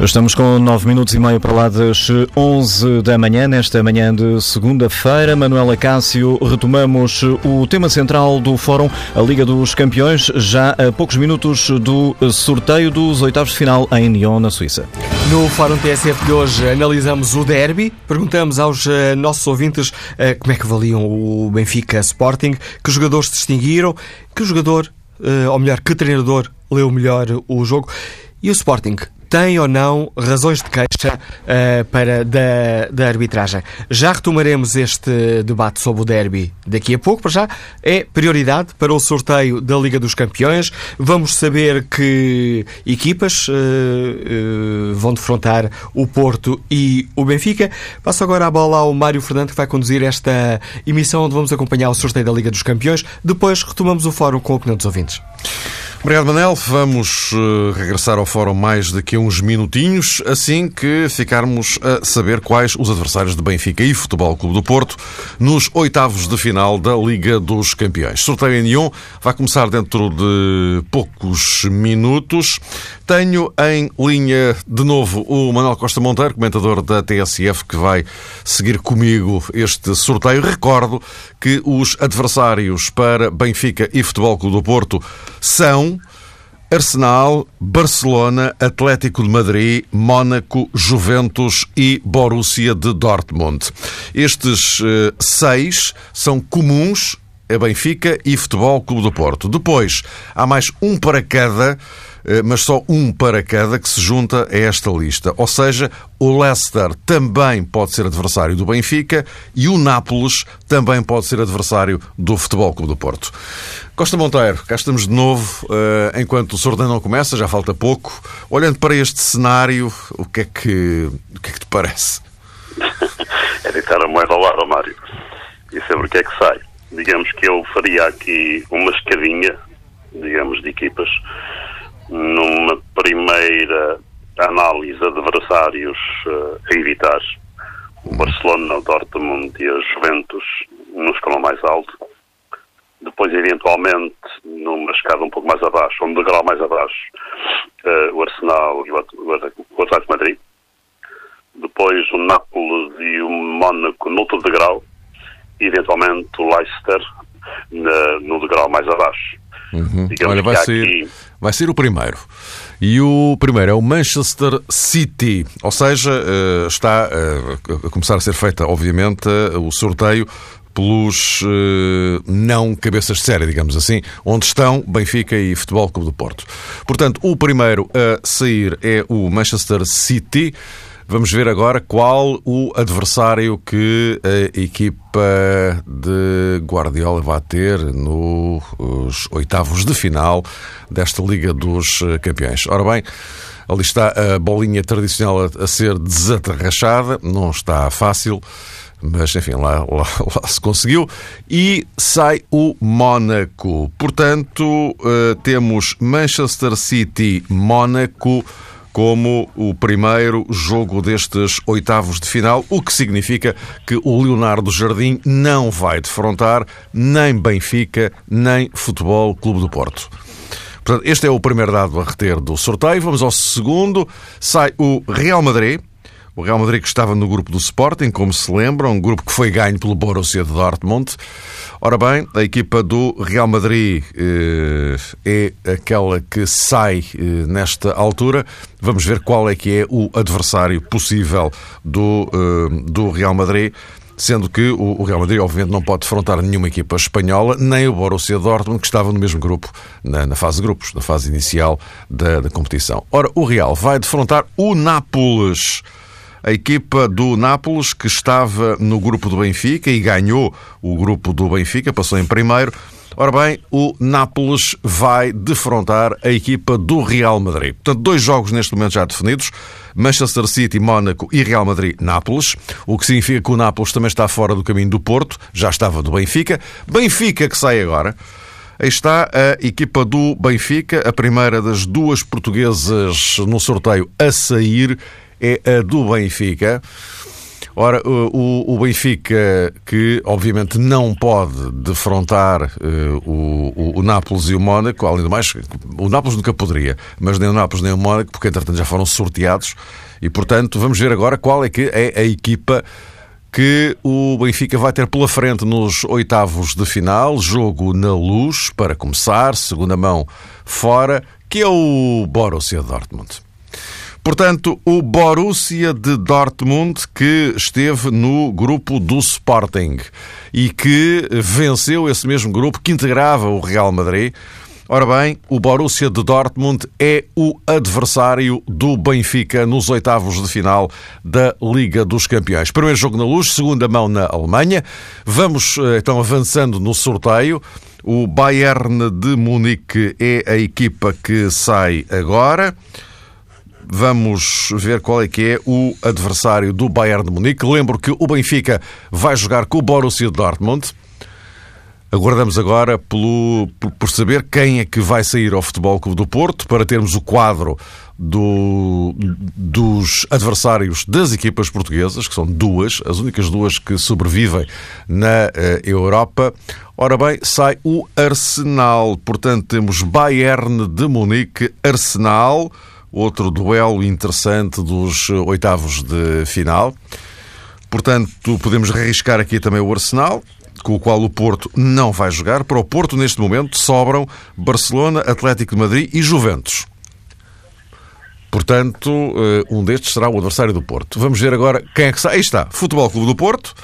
Estamos com 9 minutos e meio para lá das 11 da manhã, nesta manhã de segunda-feira. Manuela Cássio, retomamos o tema central do Fórum, a Liga dos Campeões, já a poucos minutos do sorteio dos oitavos de final em Nyon, na Suíça. No Fórum TSF de hoje analisamos o derby, perguntamos aos uh, nossos ouvintes uh, como é que avaliam o Benfica Sporting, que jogadores se distinguiram, que jogador, uh, ou melhor, que treinador leu melhor o jogo. E o Sporting tem ou não razões de queixa uh, para da, da arbitragem. Já retomaremos este debate sobre o derby daqui a pouco, para já é prioridade para o sorteio da Liga dos Campeões. Vamos saber que equipas uh, uh, vão defrontar o Porto e o Benfica. Passo agora a bola ao Mário Fernando, que vai conduzir esta emissão onde vamos acompanhar o sorteio da Liga dos Campeões. Depois retomamos o fórum com a opinião dos ouvintes. Obrigado, Manel. Vamos uh, regressar ao fórum mais daqui a uns minutinhos, assim que ficarmos a saber quais os adversários de Benfica e Futebol Clube do Porto nos oitavos de final da Liga dos Campeões. Sorteio em Nyon vai começar dentro de poucos minutos. Tenho em linha de novo o Manuel Costa Monteiro, comentador da TSF, que vai seguir comigo este sorteio. Recordo que os adversários para Benfica e Futebol Clube do Porto são Arsenal, Barcelona, Atlético de Madrid, Mónaco, Juventus e Borussia de Dortmund. Estes eh, seis são comuns a Benfica e Futebol Clube do Porto. Depois, há mais um para cada mas só um para cada que se junta a esta lista. Ou seja, o Leicester também pode ser adversário do Benfica e o Nápoles também pode ser adversário do Futebol Clube do Porto. Costa Monteiro, cá estamos de novo, eh, enquanto o sorteio não começa, já falta pouco. Olhando para este cenário, o que é que, o que, é que te parece? é deitar a moeda ao lado, Mário. E saber o que é que sai. Digamos que eu faria aqui uma escadinha, digamos, de equipas numa primeira análise de adversários uh, a evitar, o Barcelona, o Dortmund e a Juventus no escalão mais alto. Depois, eventualmente, numa escada um pouco mais abaixo, um degrau mais abaixo, uh, o Arsenal e o, Atlético Madrid. Depois, o Nápoles e o Mónaco no outro degrau. E, eventualmente, o Leicester na, no degrau mais abaixo. Uhum. Olha, vai ser, aqui... vai ser o primeiro. E o primeiro é o Manchester City, ou seja, eh, está eh, a começar a ser feita, obviamente, o sorteio pelos não cabeças de série, digamos assim, onde estão Benfica e Futebol Clube do Porto. Portanto, o primeiro a sair é o Manchester City. Vamos ver agora qual o adversário que a equipa de Guardiola vai ter nos oitavos de final desta Liga dos Campeões. Ora bem, ali está a bolinha tradicional a, ser desatarrachada, não está fácil mas enfim, lá, lá, lá, se conseguiu. E sai o Mónaco. Portanto, uh, temos Manchester City, Mónaco como o primeiro jogo destes oitavos de final, o que significa que o Leonardo Jardim não vai defrontar nem Benfica, nem Futebol Clube do Porto. Portanto, este é o primeiro dado a reter do sorteio. Vamos ao segundo. Sai o Real Madrid. O Real Madrid que estava no grupo do Sporting, como se lembram, um grupo que foi ganho pelo Borussia de Dortmund. Ora bem, a equipa do Real Madrid eh, é aquela que sai eh, nesta altura. Vamos ver qual é que é o adversário possível do, eh, do Real Madrid. Sendo que o Real Madrid, obviamente, não pode defrontar nenhuma equipa espanhola, nem o Borussia Dortmund, que estava no mesmo grupo, na, na fase de grupos, na fase inicial da, da competição. Ora, o Real vai defrontar o Nápoles a equipa do Nápoles, que estava no grupo do Benfica e ganhou o grupo do Benfica, passou em primeiro. Ora bem, o Nápoles vai defrontar a equipa do Real Madrid. Portanto, dois jogos neste momento já definidos. Manchester City, Mónaco e Real Madrid-Nápoles, o que significa que o Nápoles também está fora do caminho do Porto, já estava do Benfica. Benfica que sai agora. Aí está a equipa do Benfica, a primeira das duas portuguesas no sorteio a sair é a do Benfica. Ora, o, o Benfica, que obviamente não pode defrontar uh, o, o, Nápoles e o Mónaco, além do mais, o Nápoles nunca poderia, mas nem o Nápoles nem o Mónaco, porque entretanto já foram sorteados, e portanto vamos ver agora qual é que é a equipa que o Benfica vai ter pela frente nos oitavos de final, jogo na luz, para começar, segunda mão fora, que é o Borussia Dortmund. Portanto, o Borussia de Dortmund que esteve no grupo do Sporting e que venceu esse mesmo grupo que integrava o Real Madrid. Ora bem, o Borussia de Dortmund é o adversário do Benfica nos oitavos de final da Liga dos Campeões. Primeiro jogo na luz, segunda mão na Alemanha. Vamos eh, então avançando no sorteio. O Bayern de Munique é a equipa que sai agora. Vamos ver qual é que é o adversário do Bayern de Munique. Lembro que o Benfica vai jogar com o Borussia Dortmund. Aguardamos agora pelo, por saber quem é que vai sair ao Futebol Clube do Porto para termos o quadro do, dos adversários das equipas portuguesas, que são duas, as únicas duas que sobrevivem na uh, Europa. Ora bem, sai o Arsenal. Portanto, temos Bayern de Munique, Arsenal outro duelo interessante dos oitavos de final. Portanto, podemos arriscar aqui também o Arsenal, com o qual o Porto não vai jogar. Para o Porto, neste momento, sobram Barcelona, Atlético de Madrid e Juventus. Portanto, eh, um destes será o adversário do Porto. Vamos ver agora quem é que sai. Aí está, Futebol Clube do Porto.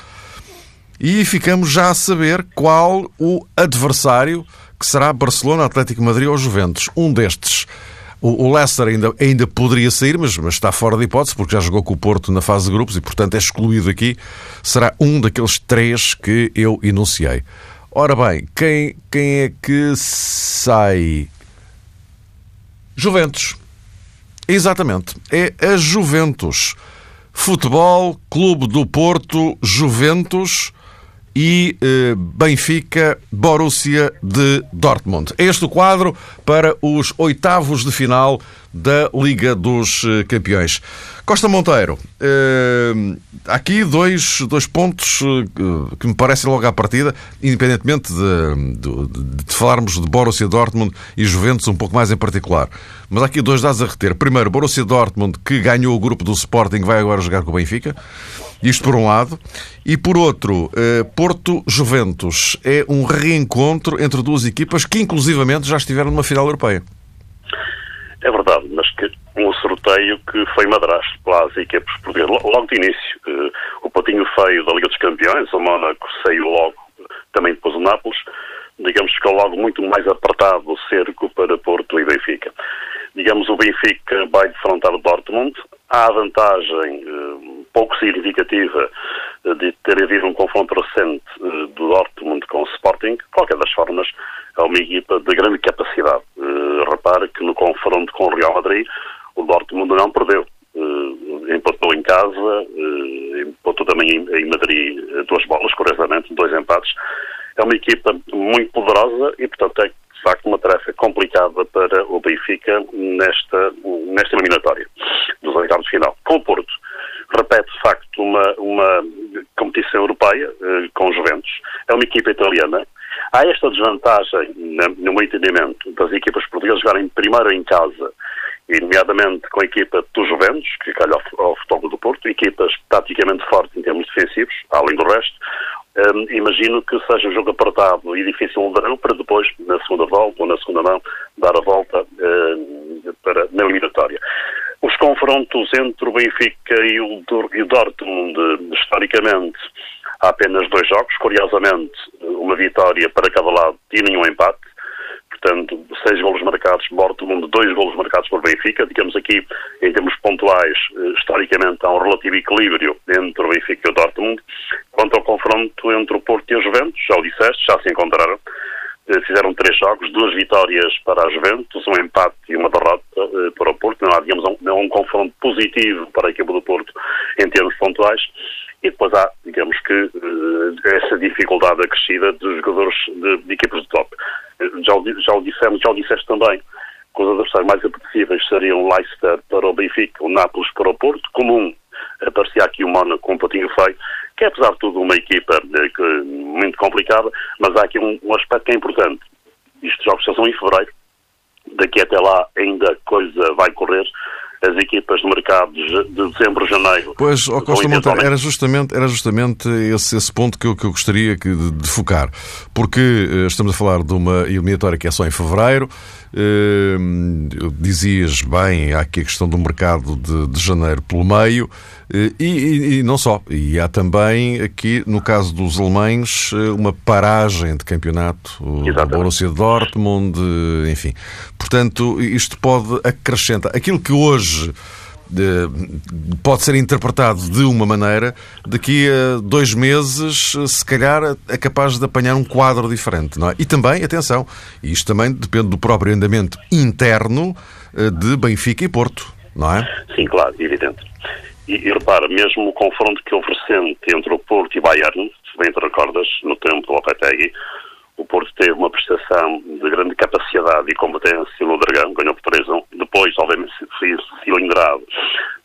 E ficamos já a saber qual o adversário que será Barcelona, Atlético de Madrid ou Juventus. Um destes o, Leicester ainda, ainda poderia sair, mas, mas está fora de hipótese, porque já jogou com o Porto na fase de grupos e, portanto, é excluído aqui. Será um daqueles três que eu enunciei. Ora bem, quem, quem é que sai? Juventus. Exatamente. É a Juventus. Futebol, Clube do Porto, Juventus e eh, Benfica Borussia de Dortmund. Este o quadro para os oitavos de final da Liga dos eh, Campeões. Costa Monteiro, eh, aqui dois, dois pontos eh, que me parecem logo à partida, independentemente de, de, de, falarmos de Borussia Dortmund e Juventus um pouco mais em particular. Mas aqui dois dados a reter. Primeiro, Borussia Dortmund, que ganhou o grupo do Sporting, vai agora jogar com o Benfica. Isto por um lado. E por outro, Porto-Juventus é um reencontro entre duas equipas que, inclusivamente, já estiveram numa final europeia. É verdade, mas que um sorteio que foi madrasto pelas equipes portuguesas. Logo de início, eh, o patinho feio da Liga dos Campeões, o Mónaco saiu logo, também depois o Nápoles, digamos, ficou logo muito mais apertado o cerco para Porto e Benfica. Digamos, o Benfica vai defrontar o Dortmund. Há a vantagem eh, pouco significativa de ter havido um confronto recente do Dortmund com o Sporting. De qualquer das formas, é uma equipa de grande capacidade. Uh, repare que no confronto com o Real Madrid, o Dortmund não perdeu. Uh, empatou em casa, empatou também em, em, Madrid duas bolas, curiosamente, dois empates. É uma equipa muito poderosa e, portanto, é de facto uma tarefa complicada para o Benfica nesta, nesta eliminatória dos oitavos de final. Com o Porto, repete de facto uma, uma competição europeia com os Juventus. É uma equipa italiana Há esta desvantagem, no meu entendimento, das equipas portuguesas jogarem primeiro em casa, e nomeadamente com a equipa dos Juventus, que calha ao, ao futebol do Porto, equipas taticamente fortes em termos defensivos, além do resto. Um, imagino que seja um jogo apertado e difícil de verão para depois, na segunda volta ou na segunda mão, dar a volta um, para, na eliminatória. Os confrontos entre o Benfica e o, o Dortmund, historicamente, há apenas dois jogos, curiosamente, uma vitória para cada lado e nenhum empate. Portanto, seis golos marcados por Dortmund, dois golos marcados por Benfica. Digamos aqui, em termos pontuais, eh, historicamente há um relativo equilíbrio entre o Benfica e o Dortmund. Quanto ao confronto entre o Porto e a Juventus, já o disseste, já se encontraram. Eh, fizeram três jogos, duas vitórias para a Juventus, um empate e uma derrota eh, para o Porto. Não há, digamos, um, um confronto positivo para a equipa do Porto em termos pontuais. E depois há, digamos que, eh, essa dificuldade acrescida dos jogadores de, de equipas de top. Já, já o dissemos, já o disseste também, que os adversários mais apetecíveis seriam o Leicester para o Benfica, o Nápoles para o Porto, comum aparecia aqui o Mónaco com um patinho feio, que é apesar de tudo uma equipa que, muito complicada, mas há aqui um, um aspecto que é importante. Estes jogos são em fevereiro, daqui até lá ainda coisa vai correr as equipas de mercado de dezembro, janeiro. Pois, oh Costa Monteiro, era justamente, era justamente esse, esse ponto que eu, que eu gostaria de, de focar, porque eh, estamos a falar de uma eliminatória que é só em fevereiro, eh, dizias bem, há aqui a questão do mercado de, de janeiro pelo meio, eh, e, e, e, não só. E há também aqui, no caso dos alemães, uma paragem de campeonato da Borussia Dortmund, enfim. Portanto, isto pode acrescentar. Aquilo que hoje pode ser interpretado de uma maneira, daqui a dois meses, se calhar, é capaz de apanhar um quadro diferente. Não é? E também, atenção, isto também depende do próprio andamento interno eh, de Benfica e Porto, não é? Sim, claro, evidente. E, e repara, mesmo o confronto que houve recente entre o Porto e Bayern, se bem te recordas, no tempo do Lopetegui, o Porto teve uma prestação de grande capacidade e competência no Dragão, ganhou por 3 1 Depois, obviamente, foi cilindrado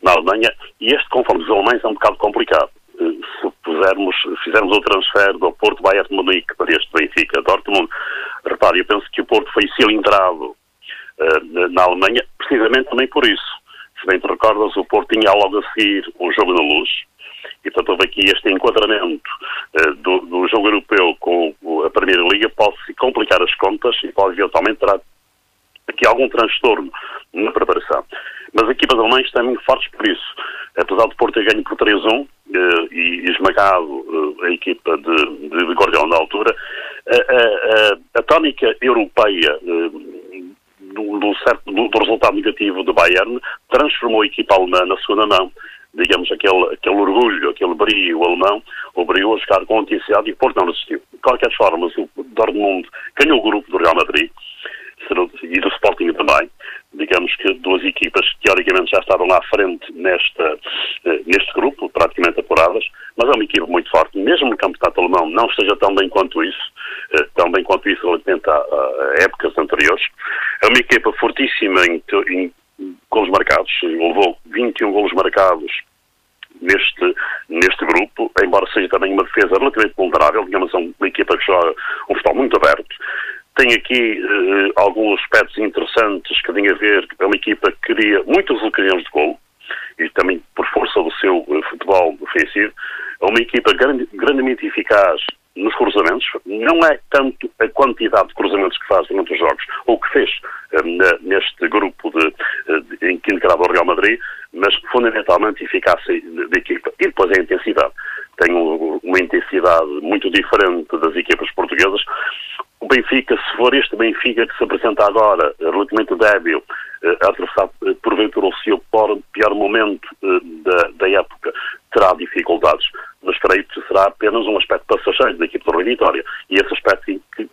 na Alemanha. E este confronto dos alemães é um bocado complicado. Se pusermos, fizermos o transfer do Porto Bayern de Munique para este Benfica Dortmund, repare, eu penso que o Porto foi cilindrado uh, na Alemanha precisamente também por isso. Se bem te recordas, o Porto tinha logo a seguir um jogo na luz, e, portanto, houve aqui este enquadramento uh, do, do, jogo europeu com a Primeira Liga, pode-se complicar as contas e pode eventualmente ter aqui algum transtorno na preparação. Mas as equipas alemãs estão muito fortes por isso. Apesar de Porto ter ganho por 3-1 uh, eh, e esmagado uh, a equipa de, de, de Guardiola na altura, a, a, a tónica europeia do, do, certo, do, do, resultado negativo do Bayern transformou a equipa alemã na segunda mão digamos, aquele, aquele orgulho, aquele brio alemão, obrigou a jogar com intensidade e o Porto não resistiu. De qualquer forma, o Dortmund ganhou o grupo do Real Madrid e do Sporting também. Digamos que duas equipas que teoricamente já estavam à frente nesta, eh, neste grupo, praticamente apuradas, mas é uma equipa muito forte, mesmo no campeonato alemão não esteja tão bem quanto isso, eh, tão bem quanto isso relativamente a, a épocas anteriores. É uma equipa fortíssima em, em golos marcados, levou 21 golos marcados neste, neste grupo, embora seja também uma defesa relativamente vulnerável, digamos, uma equipa que joga um futebol muito aberto. Tem aqui uh, alguns aspectos interessantes que têm a ver, é uma equipa que cria muitas ocasiões de gol, e também por força do seu uh, futebol ofensivo, é uma equipa grande, grandemente eficaz nos cruzamentos, não é tanto a quantidade de cruzamentos que faz durante os jogos, ou que fez uh, neste grupo de, uh, de, em que encarava o Real Madrid, mas fundamentalmente a eficácia da equipa. E depois a intensidade. Tem um, uma intensidade muito diferente das equipas portuguesas. O Benfica, se for este Benfica que se apresenta agora, relativamente débil, uh, a atravessar porventura o seu pior momento da, da época, terá dificuldades mas creio que será apenas um aspecto passageiro da equipe do Vitória. E esse aspecto que,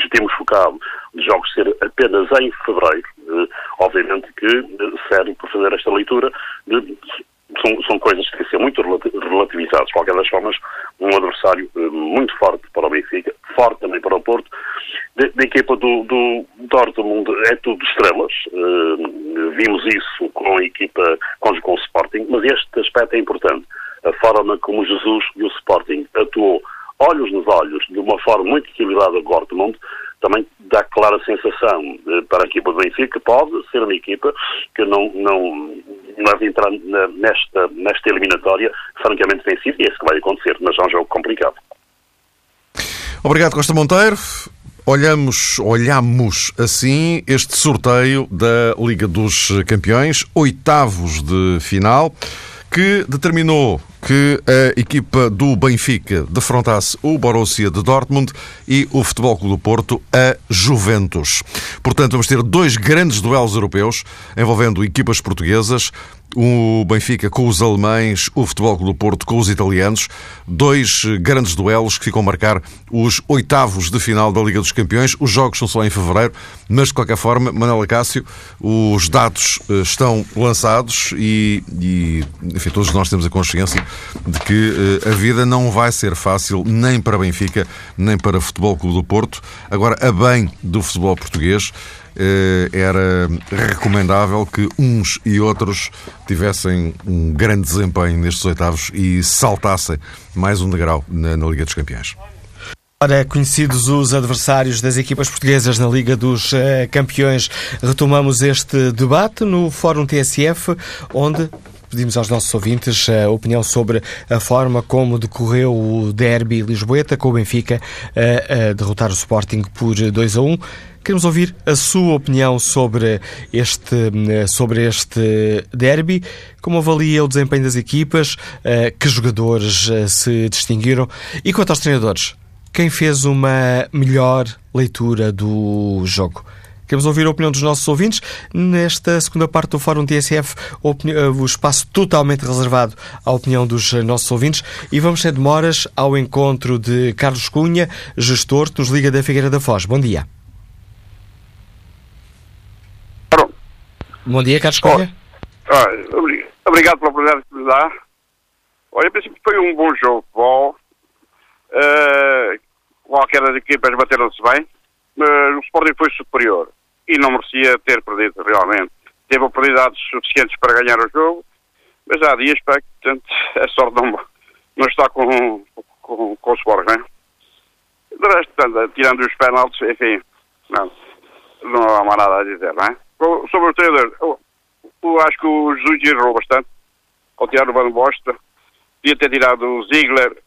que temos focado de jogos ser apenas em fevereiro, eh, obviamente que eh, serve para fazer esta leitura de, são, são, coisas que têm ser muito relativizadas. De qualquer das formas, um adversário eh, muito forte para o Benfica, forte também para o Porto. Da equipa do, do Dortmund é tudo estrelas. Uh, vimos isso com a equipa, com, com o Sporting, mas este aspecto é importante a forma como Jesus e o Sporting atuou olhos nos olhos, de uma forma muito equilibrada com o Dortmund, também dá clara sensação eh, para a equipa do Benfica que pode ser uma equipa que não, não, entrar na, nesta, nesta eliminatória francamente vencida, e é isso que vai acontecer, mas é um jogo complicado. Obrigado, Costa Monteiro. Olhamos, olhamos assim este sorteio da Liga dos Campeões, oitavos de final, que determinou que a equipa do Benfica defrontasse o Borussia de Dortmund e o Futebol Clube do Porto a Juventus. Portanto, vamos ter dois grandes duelos europeus envolvendo equipas portuguesas o Benfica com os alemães, o Futebol Clube do Porto com os italianos. Dois grandes duelos que ficam a marcar os oitavos de final da Liga dos Campeões. Os jogos são só em fevereiro, mas de qualquer forma, Manuel Cássio, os dados eh, estão lançados e, e enfim, todos nós temos a consciência de que eh, a vida não vai ser fácil nem para Benfica, nem para Futebol Clube do Porto. Agora, a bem do futebol português, era recomendável que uns e outros tivessem um grande desempenho nestes oitavos e saltassem mais um degrau na, na Liga dos Campeões. Ora, conhecidos os adversários das equipas portuguesas na Liga dos uh, Campeões, retomamos este debate no Fórum TSF, onde pedimos aos nossos ouvintes a opinião sobre a forma como decorreu o derby Lisboeta, com o Benfica a, a derrotar o Sporting por 2 a 1. Queremos ouvir a sua opinião sobre este, sobre este derby, como avalia o desempenho das equipas, que jogadores se distinguiram e quanto aos treinadores, quem fez uma melhor leitura do jogo? Queremos ouvir a opinião dos nossos ouvintes. Nesta segunda parte do Fórum TSF, o espaço totalmente reservado à opinião dos nossos ouvintes. E vamos sem demoras ao encontro de Carlos Cunha, gestor nos Liga da Figueira da Foz. Bom dia. Bom dia, Carlos Cunha. Oh, obrigado pela oportunidade que me dá. Olha, pensei que foi um bom jogo de futebol. Uh, qualquer das equipas bateram-se bem o Sporting foi superior e não merecia ter perdido realmente. Teve oportunidades suficientes para ganhar o jogo, mas há dias para que portanto, a sorte não, não está com, com, com o Sporting, não é? De resto, portanto, tirando os penaltis, enfim, não, não há mais nada a dizer, não é? Sobre o treinador, eu, eu acho que o Jesus errou bastante ao tirar o Van Bosta. Podia ter tirado o Ziegler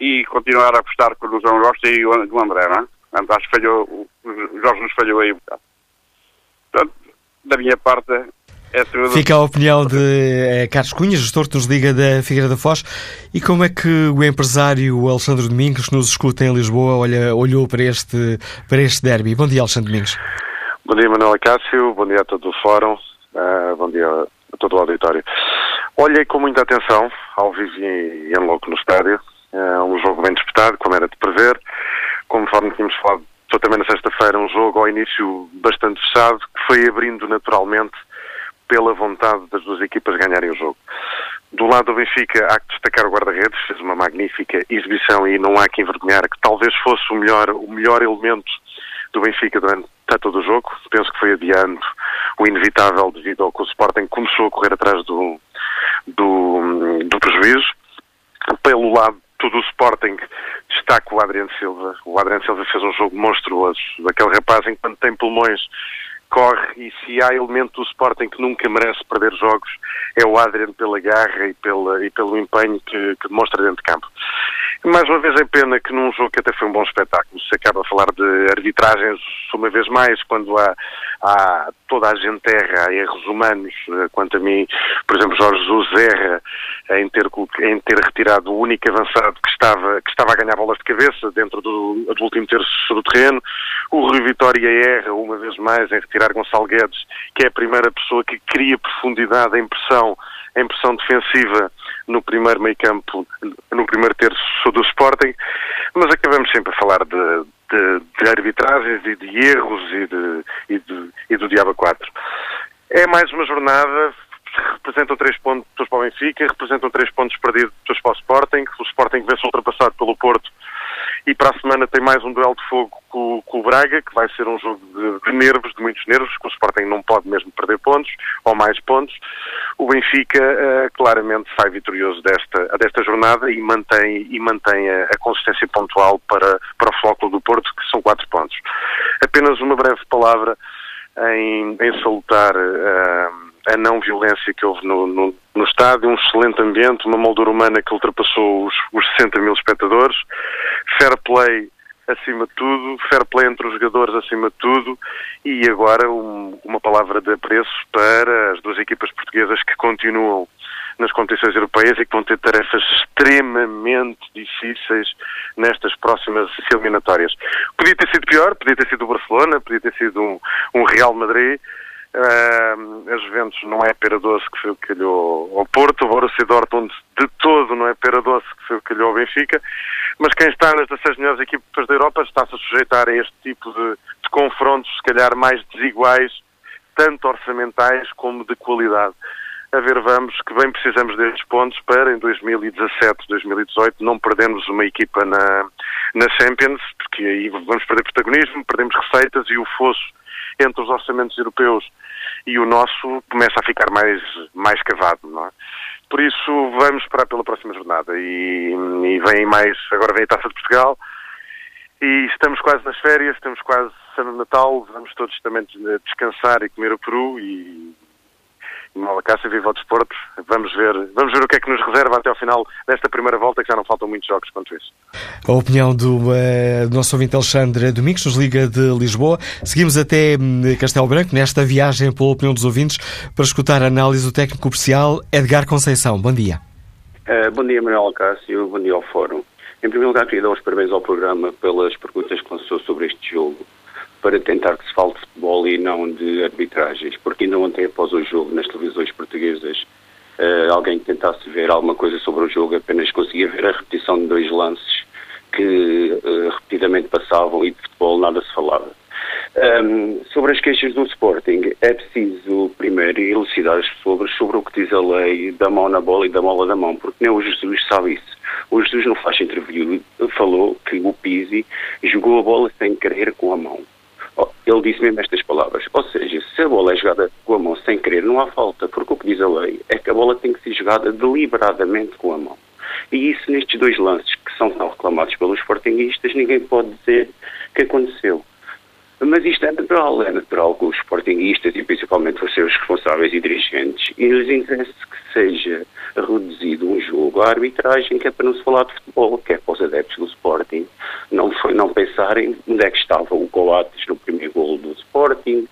e continuar a apostar com o João Costa e o André, não é? Acho que falhou, o Jorge nos falhou aí um bocado. Portanto, da minha parte, é. Fica a opinião de é, Carlos Cunha, gestor que nos liga da Figueira da Foz. E como é que o empresário Alexandre Domingos, que nos escuta em Lisboa, olha, olhou para este, para este derby? Bom dia, Alexandre Domingos. Bom dia, Manuel Cássio. Bom dia a todo o fórum. Uh, bom dia a todo o auditório. Olhei com muita atenção ao vivo e em louco no estádio. É um jogo bem disputado, como era de prever conforme tínhamos falado também na sexta-feira, um jogo ao início bastante fechado, que foi abrindo naturalmente pela vontade das duas equipas ganharem o jogo. Do lado do Benfica, há que destacar o guarda-redes, fez uma magnífica exibição e não há que envergonhar que talvez fosse o melhor, o melhor elemento do Benfica durante todo o jogo. Penso que foi adiando o inevitável devido ao que o Sporting começou a correr atrás do, do, do prejuízo. Pelo lado todo o Sporting destaca o Adriano Silva. O Adriano Silva fez um jogo monstruoso. Daquele rapaz, enquanto tem pulmões, corre e se há elemento do Sporting que nunca merece perder jogos é o Adriano pela garra e, pela, e pelo empenho que, que demonstra dentro de campo. Mais uma vez é pena que num jogo que até foi um bom espetáculo, se acaba a falar de arbitragens uma vez mais, quando há, há toda a gente erra, há erros humanos, eh, quanto a mim, por exemplo, Jorge Jesus erra em ter, em ter retirado o único avançado que estava, que estava a ganhar bolas de cabeça dentro do, do último terço do terreno, o Rui Vitória erra uma vez mais em retirar Gonçalo Guedes, que é a primeira pessoa que cria profundidade em pressão, em pressão defensiva no primeiro meio campo, no primeiro terço do Sporting, mas acabamos sempre a falar de, de, de arbitragens e de erros e, de, e, de, e do Diabo 4. É mais uma jornada, representam três pontos para o Benfica, representam três pontos perdidos para o Sporting, o Sporting vê-se ultrapassado pelo Porto e para a semana tem mais um duelo de fogo com, com o Braga, que vai ser um jogo de, de, nervos, de muitos nervos, que o Sporting não pode mesmo perder pontos, ou mais pontos. O Benfica uh, claramente sai vitorioso desta, desta jornada e mantém, e mantém a, a consistência pontual para, para o Flóculo do Porto, que são quatro pontos. Apenas uma breve palavra em, em salutar uh, a não violência que houve no, no, no, estádio, um excelente ambiente, uma moldura humana que ultrapassou os, os 60 mil espectadores, fair play acima de tudo, fair play entre os jogadores acima de tudo e agora um, uma palavra de apreço para as duas equipas portuguesas que continuam nas competições europeias e que vão ter tarefas extremamente difíceis nestas próximas eliminatórias. Podia ter sido pior, podia ter sido o Barcelona, podia ter sido um, um Real Madrid, Uh, a Juventus não é pera doce que foi o que calhou ao Porto, o Borussia Dortmund de todo não é pera doce que foi o que calhou ao Benfica, mas quem está nas 16 melhores equipas da Europa está-se a sujeitar a este tipo de, de confrontos, se calhar mais desiguais, tanto orçamentais como de qualidade. A ver, vamos, que bem precisamos destes pontos para em 2017, 2018 não perdermos uma equipa na, na Champions, porque aí vamos perder protagonismo, perdemos receitas e o fosso entre os orçamentos europeus e o nosso começa a ficar mais, mais cavado, não é? Por isso, vamos esperar pela próxima jornada. E, e vem mais, agora vem a Taça de Portugal, e estamos quase nas férias, estamos quase no Natal, vamos todos também descansar e comer o peru e Malacácia, viva o desporto. Vamos ver, vamos ver o que é que nos reserva até ao final desta primeira volta, que já não faltam muitos jogos quanto isso. A opinião do, uh, do nosso ouvinte Alexandre Domingos, nos Liga de Lisboa. Seguimos até hum, Castelo Branco, nesta viagem pela opinião dos ouvintes, para escutar a análise do técnico comercial Edgar Conceição. Bom dia. Uh, bom dia, Manuel Cássio. Bom dia ao Fórum. Em primeiro lugar, queria dar os parabéns ao programa pelas perguntas que lançou sobre este jogo para tentar que se fale de futebol e não de arbitragens, porque ainda ontem após o jogo nas televisões portuguesas uh, alguém tentasse ver alguma coisa sobre o jogo apenas conseguia ver a repetição de dois lances que uh, repetidamente passavam e de futebol nada se falava. Um, sobre as queixas do Sporting, é preciso primeiro elucidar as pessoas sobre o que diz a lei da mão na bola e da bola da mão, porque nem o Jesus sabe isso. O Jesus no flash interview falou que o Pizzi jogou a bola sem querer com a mão. Ele disse mesmo estas palavras. Ou seja, se a bola é jogada com a mão sem querer, não há falta, porque o que diz a lei é que a bola tem que ser jogada deliberadamente com a mão. E isso nestes dois lances que são tão reclamados pelos sportinguistas, ninguém pode dizer que aconteceu. Mas isto é natural, é natural que os sportinguistas e principalmente os seus responsáveis e dirigentes, eles interessa que seja reduzido um jogo à arbitragem que é para não se falar de futebol, que é para os adeptos do Sporting não, foi, não pensarem onde é que estava o Coates no primeiro gol do Sporting,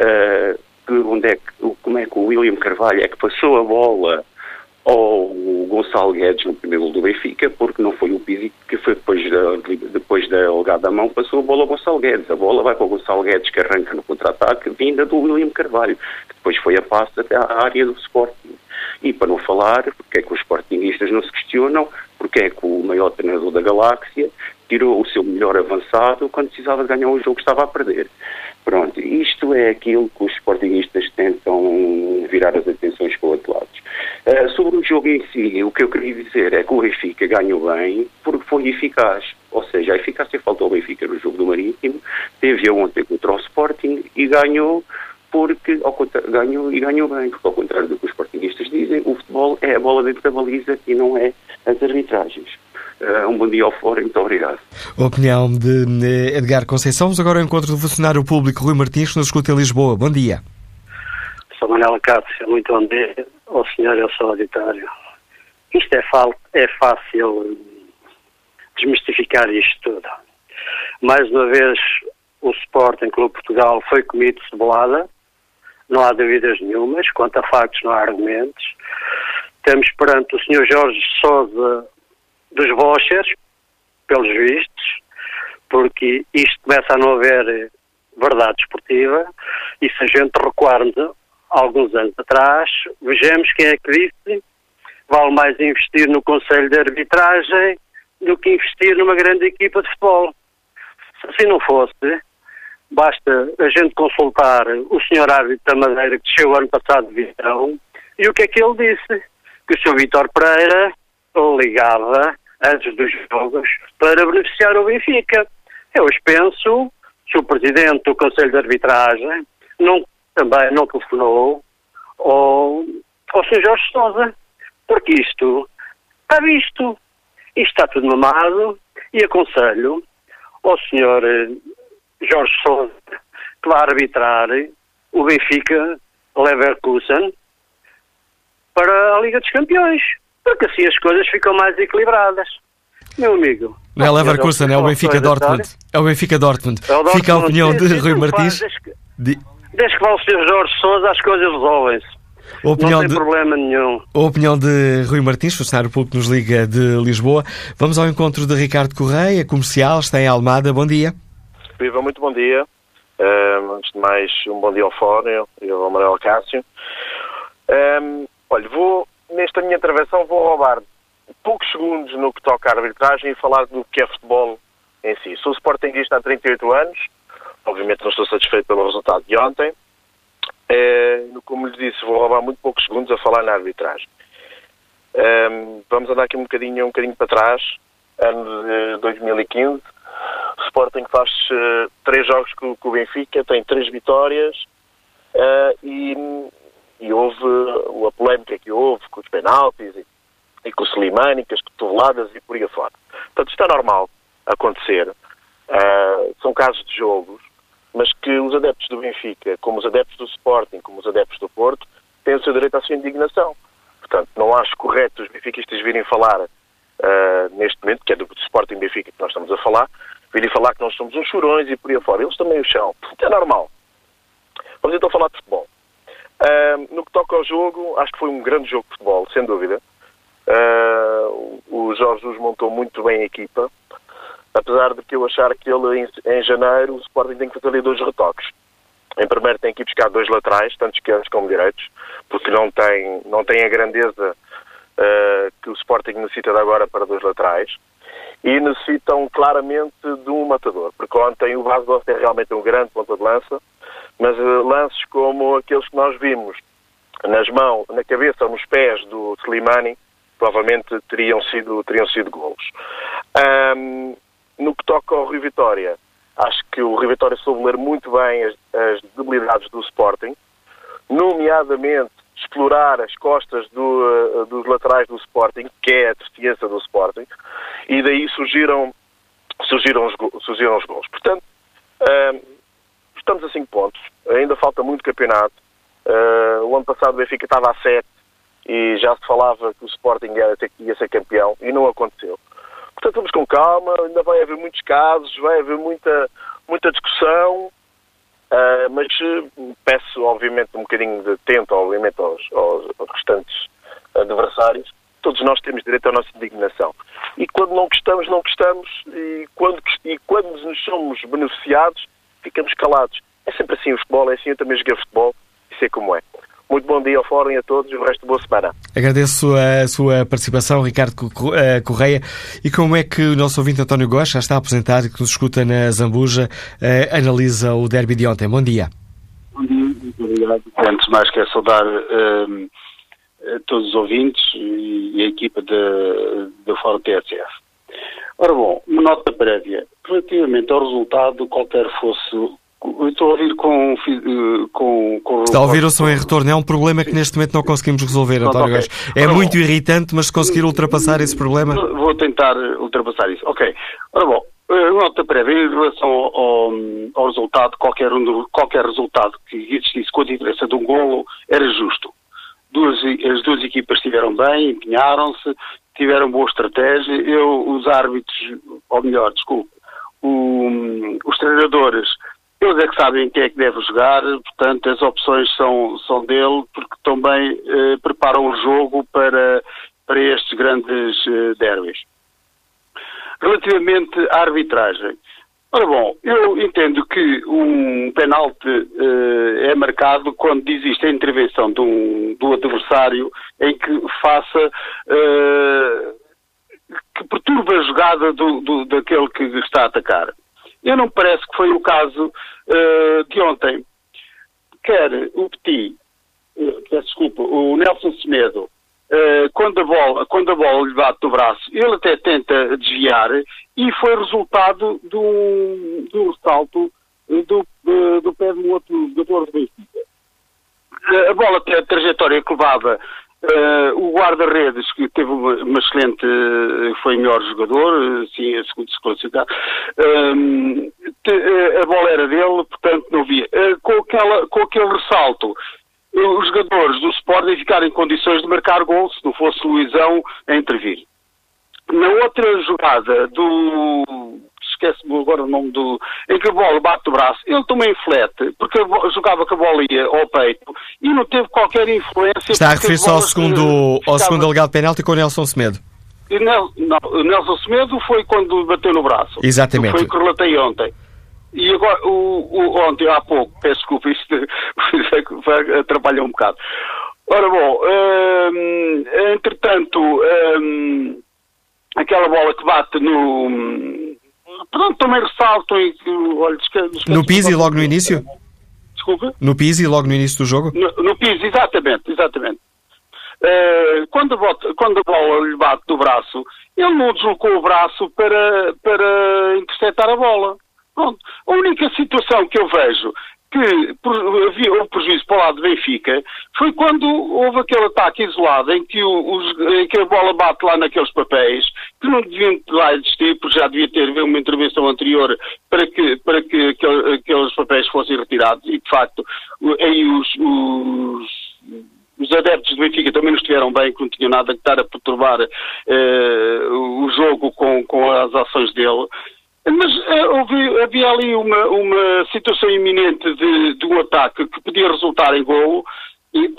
uh, onde é que, como é que o William Carvalho é que passou a bola ao Gonçalo Guedes no primeiro gol do Benfica, porque não foi o Pizzi que foi depois da, depois da alegada mão, passou a bola ao Gonçalo Guedes. A bola vai para o Gonçalo Guedes que arranca no contra-ataque, vinda do William Carvalho, que depois foi a passo até à área do Sporting. E para não falar, porque é que os Sportingistas não se questionam, porque é que o maior treinador da galáxia tirou o seu melhor avançado quando precisava de ganhar um jogo que estava a perder. Pronto, isto é aquilo que os sportingistas tentam virar as atenções para o outro lado. Uh, sobre o jogo em si, o que eu queria dizer é que o Benfica ganhou bem porque foi eficaz. Ou seja, a eficácia faltou ao Benfica no jogo do Marítimo, teve ontem contra o Sporting e ganhou porque ao ganhou e ganhou bem, porque ao contrário do que os sportingistas dizem, o futebol é a bola dentro da baliza e não é as arbitragens. Uh, um bom dia ao fórum, muito obrigado. A opinião de eh, Edgar Conceição. Vamos agora ao encontro do funcionário público Rui Martins, que nos escuta em Lisboa. Bom dia. Sou Manela Cássio, muito bom dia ao senhor e ao seu auditório. Isto é, é fácil desmistificar isto tudo. Mais uma vez, o Sporting Clube Portugal foi comido de cebolada, não há dúvidas nenhumas, quanto a factos não há argumentos. Temos perante o senhor Jorge Sousa dos vouchers, pelos vistos, porque isto começa a não haver verdade esportiva, e se a gente recuarmos alguns anos atrás, vejamos quem é que disse vale mais investir no Conselho de Arbitragem do que investir numa grande equipa de futebol. Se assim não fosse, basta a gente consultar o senhor árbitro da Madeira que desceu ano passado de visão e o que é que ele disse? Que o senhor Vitor Pereira ligava antes dos jogos para beneficiar o Benfica. Eu penso que o presidente do Conselho de Arbitragem não, também não telefonou ao, ao Sr. Jorge Sousa, porque isto está visto, isto está tudo mamado e aconselho ao Sr. Jorge Sousa que vai arbitrar o Benfica Leverkusen para a Liga dos Campeões porque assim as coisas ficam mais equilibradas. Meu amigo. Não é Leverkusen, é o Benfica Dortmund. É o Benfica Dortmund. É o Dortmund. Fica a opinião de Rui Martins. Desde que, vá o Sr. Jorge Sousa, as coisas resolvem-se. Não tem de, problema nenhum. A opinião de Rui Martins, funcionário público nos liga de Lisboa. Vamos ao encontro de Ricardo Correia, comercial, está em Almada. Bom dia. Viva, muito bom dia. Um, antes de mais, um bom dia ao Fórum e ao Manuel Cássio. Um, olha, vou nesta minha intervenção vou roubar poucos segundos no que toca à arbitragem e falar do que é futebol em si. Sou Sportingista há 38 anos, obviamente não estou satisfeito pelo resultado de ontem. É, como lhe disse, vou roubar muito poucos segundos a falar na arbitragem. É, vamos andar aqui um bocadinho, um bocadinho para trás, ano de 2015. Sporting faz uh, três jogos com, com, o Benfica, tem três vitórias uh, e, e, houve a polémica que houve com os penaltis e, e com o Slimani, com as cotoveladas e por aí afora. Portanto, isto é normal acontecer. Uh, são casos de jogos, mas que os adeptos do Benfica, como os adeptos do Sporting, como os adeptos do Porto, têm o seu direito à sua indignação. Portanto, não acho correto os benfiquistas virem falar uh, neste momento, que é do Sporting Benfica que nós estamos a falar, virem falar que nós somos uns chorões e por aí afora. Eles também o. Portanto, é normal. Vamos então falar de futebol. Uh, no que toca ao jogo, acho que foi um grande jogo de futebol, sem dúvida. Uh, o Jorge Jesus montou muito bem a equipa, apesar de que eu achar que ele, em, em janeiro, o Sporting tem que fazer ali dois retoques. Em primeiro tem que ir buscar dois laterais, tanto esquerdos como direitos, porque não tem, não tem a grandeza uh, que o Sporting necessita de agora para dois laterais. E necessitam claramente de um matador, porque ontem o Vaz é realmente um grande ponta de lança, mas uh, lances como aqueles que nós vimos nas mãos, na cabeça ou nos pés do Slimani, provavelmente teriam sido, teriam sido golos. Um, no que toca ao Rio Vitória, acho que o Rio Vitória soube ler muito bem as, as debilidades do Sporting, nomeadamente explorar as costas do, uh, dos laterais do Sporting, que é a deficiência do Sporting, e daí surgiram, surgiram, os, surgiram os gols. Portanto, uh, estamos a 5 pontos, ainda falta muito campeonato. Uh, o ano passado o Benfica estava a 7 e já se falava que o Sporting ia, ia ser campeão, e não aconteceu. Portanto, vamos com calma, ainda vai haver muitos casos, vai haver muita, muita discussão, uh, mas uh, peço, obviamente, um bocadinho de tempo, obviamente, aos, aos, restantes adversários. Todos nós temos direito à nossa indignação. E quando não gostamos, não gostamos, e quando, e quando nos somos beneficiados, ficamos calados. É sempre assim o futebol, é assim, eu também joguei futebol, e sei como é. Muito bom dia ao Fórum e a todos e o resto de boa semana. Agradeço a sua participação, Ricardo eh, Correia. E como é que o nosso ouvinte António Gosta, já está aposentado e que nos escuta na Zambuja, eh, analisa o derby de ontem? Bom dia. Bom dia, muito obrigado. Antes de mais, quero saudar um, ehm, todos os ouvintes e a equipa do Fórum TSF. Ora bom, uma nota prévia. Relativamente ao resultado, qualquer fosse estou a ouvir com, eh, com, com Está a ouvir o som em retorno. É um problema que neste momento não conseguimos resolver, António okay. É Ora, muito bom. irritante, mas se conseguir ultrapassar esse problema. Vou tentar ultrapassar isso. Ok. Ora bom, eh, nota prévia em relação ao, ao resultado, qualquer, um, qualquer resultado que existisse com a diferença de um golo era justo. Duas, as duas equipas estiveram bem, empenharam-se, tiveram boa estratégia. Eu, os árbitros, ou melhor, desculpe, o, os treinadores eles é que sabem quem é que deve jogar, portanto as opções são, são dele, porque também eh, preparam o jogo para, para estes grandes eh, derbys. Relativamente à arbitragem, ora bom, eu entendo que um penalti eh, é marcado quando existe a intervenção de um, do adversário em que faça eh, que perturba a jogada do, do, daquele que está a atacar. Eu não parece que foi o caso uh, de ontem. Quer o Petit, uh, desculpa, o Nelson Semedo, uh, quando, a bola, quando a bola lhe bate no braço, ele até tenta desviar e foi resultado de um, de um salto do, do, pé de um outro jogador do Benfica. A bola, a trajetória que levava Uh, o guarda-redes, que teve uma, uma, excelente, foi melhor jogador, sim, a segundo se classificar, uh, a bola era dele, portanto não via. Uh, com, aquela, com aquele ressalto, os jogadores do Sporting ficaram em condições de marcar gol se não fosse Luizão a intervir. Na outra jogada do esquece-me agora o nome do. em que a bola bate o braço, ele também flete, porque jogava com a bola ia ao peito e não teve qualquer influência. Está a referir-se ao segundo, ao segundo alegado penalti com o Nelson Semedo. Nel, não, o Nelson Semedo foi quando bateu no braço. Exatamente. Foi o que relatei ontem. E agora, o, o, ontem, há pouco, peço desculpa, isto atrapalhou um bocado. Ora bom, hum, entretanto, hum, aquela bola que bate no, Pronto, também ressalto e olha, No Pizzi, logo no início? Desculpa? No Pizzi, logo no início do jogo? No, no Pizzi, exatamente, exatamente. uh, quando, a bota, quando, a bola lhe bate do braço, ele não deslocou o braço para, para interceptar a bola. Pronto. A única situação que eu vejo que havia um prejuízo para o lado do Benfica foi quando houve aquele ataque isolado em que, os, em que a bola bate lá naqueles papéis que não deviam lá existir, porque já devia ter havido uma intervenção anterior para que, para que aquele, aqueles papéis fossem retirados e, de facto, aí os, os os adeptos do Benfica também não estiveram bem, que não tinham nada que estar a perturbar uh, o jogo com, com as ações dele. Mas uh, havia ali uma, uma situação iminente de, de, um ataque que podia resultar em golo. E,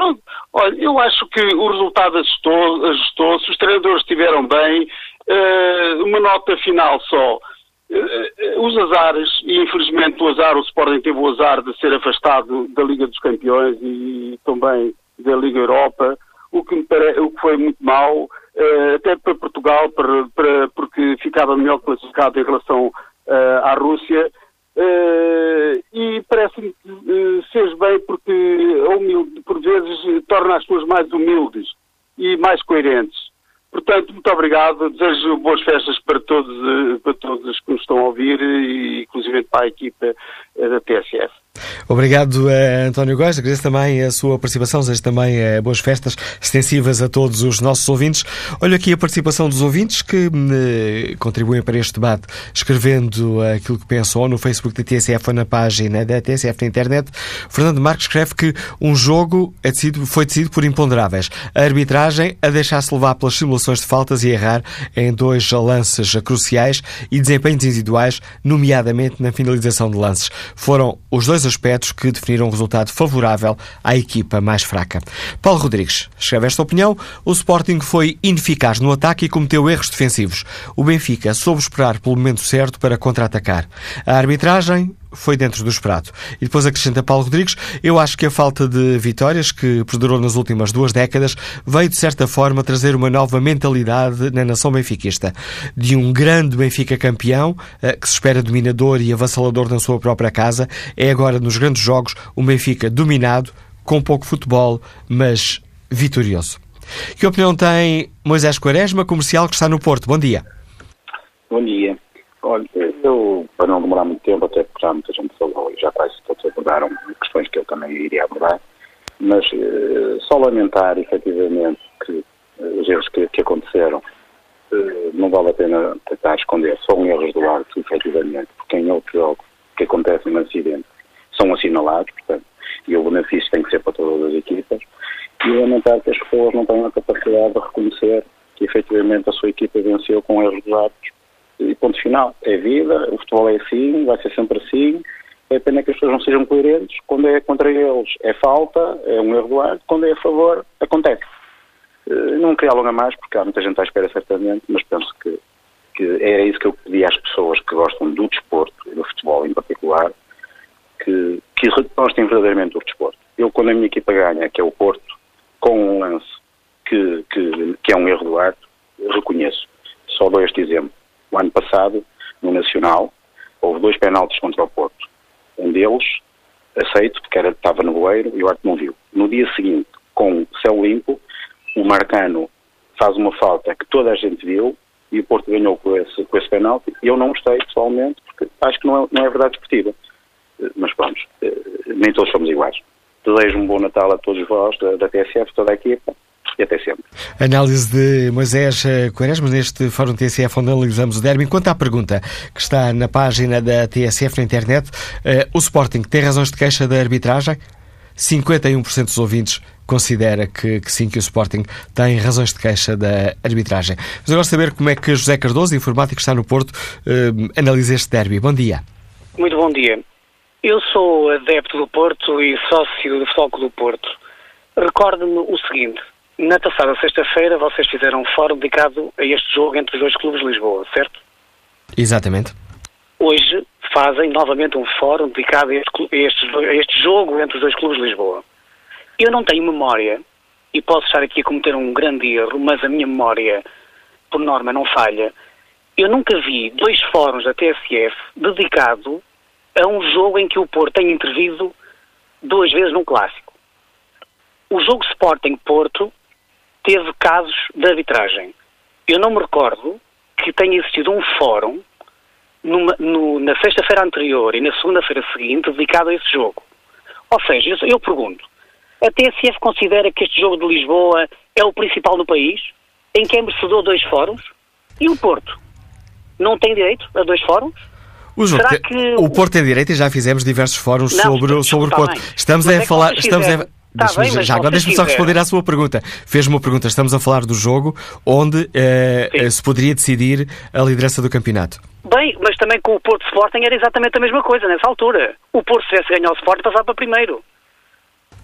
olha, eu acho que o resultado ajustou, ajustou-se, os treinadores estiveram bem, uh, uma nota final só. Uh, os azares, e infelizmente o azar, o Sporting teve o azar de ser afastado da Liga dos Campeões e também da Liga Europa, o que, me pare... o que foi muito mau, uh, até para Portugal, para, para, porque ficava melhor classificado em relação uh, à Rússia. Uh, e parece-me que uh, bem porque, humilde, por vezes, torna as pessoas mais humildes e mais coerentes. Portanto, muito obrigado. Desejo boas festas para todos, para todos que nos estão a ouvir e, inclusive, para a equipa da TSF. Obrigado, António Góes. Agradeço também a sua participação. Desejo também uh, boas festas extensivas a todos os nossos ouvintes. Olho aqui a participação dos ouvintes que uh, contribuem para este debate, escrevendo aquilo que pensam ou no Facebook da TSF ou na página da TSF na internet. Fernando Marques escreve que um jogo é decidido, foi decidido por imponderáveis. A arbitragem a deixar-se levar pelas simulações de faltas e errar em dois lances cruciais e desempenhos individuais, nomeadamente na finalização de lances. Foram os dois aspectos que definiram um resultado favorável à equipa mais fraca. Paulo Rodrigues escreve esta opinião. O Sporting foi ineficaz no ataque e cometeu erros defensivos. O Benfica soube esperar pelo momento certo para contra-atacar. A arbitragem foi dentro do esperado. E depois acrescenta Paulo Rodrigues, eu acho que a falta de vitórias que perdurou nas últimas duas décadas veio, de certa forma, trazer uma nova mentalidade na nação benfiquista. De um grande Benfica campeão, eh, que se espera dominador e avassalador na sua própria casa, é agora, nos grandes jogos, um Benfica dominado, com pouco futebol, mas vitorioso. Que opinião tem Moisés Quaresma, comercial que está no Porto? Bom dia. Bom dia. Olha, eu, para não demorar muito tempo, até já muita gente falou e já quase todos abordaram questões que eu também iria abordar, mas eh, só lamentar efetivamente que eh, os erros que, que aconteceram eh, não vale a pena tentar esconder, são erros do árbitro, efetivamente, porque em outro jogo que acontece um acidente são assinalados, portanto, e o benefício tem que ser para todas as equipas, e lamentar que as pessoas não tenham a capacidade de reconhecer que efetivamente a sua equipa venceu com erros dos árbitros e ponto final. É vida, o futebol é assim, vai ser sempre assim. É pena que as pessoas não sejam coerentes. Quando é contra eles é falta, é um erro do ar. Quando é a favor, acontece. Eh, não queria alongar mais, porque há muita gente à espera, certamente, mas penso que, que era isso que eu pedi às pessoas que gostam do desporto, do futebol em particular, que, que gostem verdadeiramente do desporto. Eu, quando a minha equipa ganha, que é o Porto, com um lance que, que, que é um erro do ar, reconheço. Só dou este exemplo. O ano passado, no Nacional, houve dois penaltis contra o Porto. Um deles, aceito, porque era, estava no goleiro e o Arte não viu. No dia seguinte, com céu limpo, o Marcano faz uma falta que toda a gente viu e o Porto ganhou com esse, com esse penalti. Eu não gostei, pessoalmente, porque acho que não é, não é verdade esportiva. Mas vamos, eh, nem todos somos iguais. Desejo um bom Natal a todos vós, da, da TSF, toda a equipa, e até sempre. Análise de Moisés eh, Quaresma neste Fórum TSF onde analisamos o derby. Quanto à pergunta que está na página da TSF na internet, uh, o Sporting tem razões de queixa da arbitragem? 51% dos ouvintes considera que, que, sim, que o Sporting tem razões de queixa da arbitragem. Mas agora saber como é que José Cardoso, informático que está no Porto, uh, analisa este derby. Bom dia. Muito bom dia. Eu sou adepto do Porto e sócio do Futebol do Porto. Recordo-me o seguinte. Na passada sexta-feira vocês fizeram um fórum dedicado a este jogo entre os dois clubes de Lisboa, certo? Exatamente. Hoje fazem novamente um fórum dedicado a este, a este, a este jogo entre os dois clubes de Lisboa. Eu não tenho memória e posso estar aqui a cometer um grande erro, mas a minha memória, por norma, não falha. Eu nunca vi dois fóruns da TSF dedicado a um jogo em que o Porto tem intervido duas vezes num clássico. O jogo Sporting Porto teve casos de arbitragem. Eu não me recordo que tenha existido um fórum numa, no, na sexta-feira anterior e na segunda-feira seguinte dedicado a esse jogo. Ou seja, eu, eu pergunto, a TSF considera que este jogo de Lisboa é o principal no país, em que é merecedor dois fóruns? E o Porto? Não tem direito a dois fóruns? O, Será que o Porto tem direito e já fizemos diversos fóruns Não, sobre, sobre o Porto. bem. Estamos a é falar. Estamos a, Deixa-me- bem, já agora vocês deixe-me só responder à sua pergunta. Fez-me uma pergunta. Estamos a falar do jogo onde eh, eh, se poderia decidir a liderança do campeonato. Bem, mas também com o Porto Sporting era exatamente a mesma coisa nessa altura. O Porto, se tivesse o Sporting, passava para primeiro.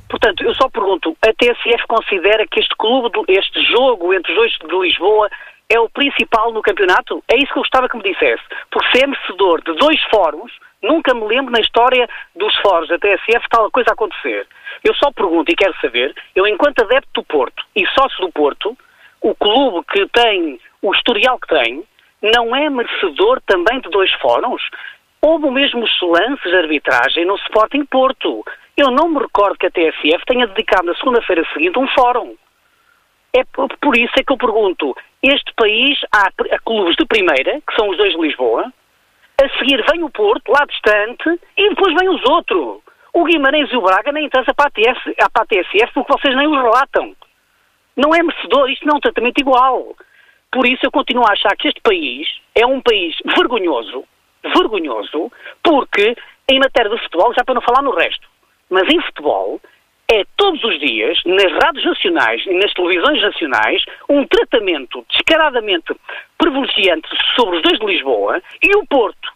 Portanto, eu só pergunto, a TSF considera que este clube, este jogo entre os dois de Lisboa é o principal no campeonato? É isso que eu gostava que me dissesse. Porque se é merecedor de dois fóruns, nunca me lembro na história dos fóruns da TSF tal coisa acontecer. Eu só pergunto e quero saber, eu enquanto adepto do Porto e sócio do Porto, o clube que tem o historial que tem, não é merecedor também de dois fóruns? Houve o mesmo lances de arbitragem no Sporting Porto. Eu não me recordo que a TSF tenha dedicado na segunda-feira seguinte um fórum. É por isso é que eu pergunto, este país há, há clubes de primeira, que são os dois de Lisboa, a seguir vem o Porto, lá distante, e depois vem os outros. O Guimarães e o Braga nem interessa para a, TSF porque vocês nem os relatam. Não é merecedor, isto não é um tratamento igual. Por isso eu continuo a achar que este país é um país vergonhoso, vergonhoso, porque em matéria de futebol, já para não falar no resto, mas em futebol é todos os dias, nas rádios nacionais e nas televisões nacionais, um tratamento descaradamente privilegiante sobre os dois de Lisboa e o Porto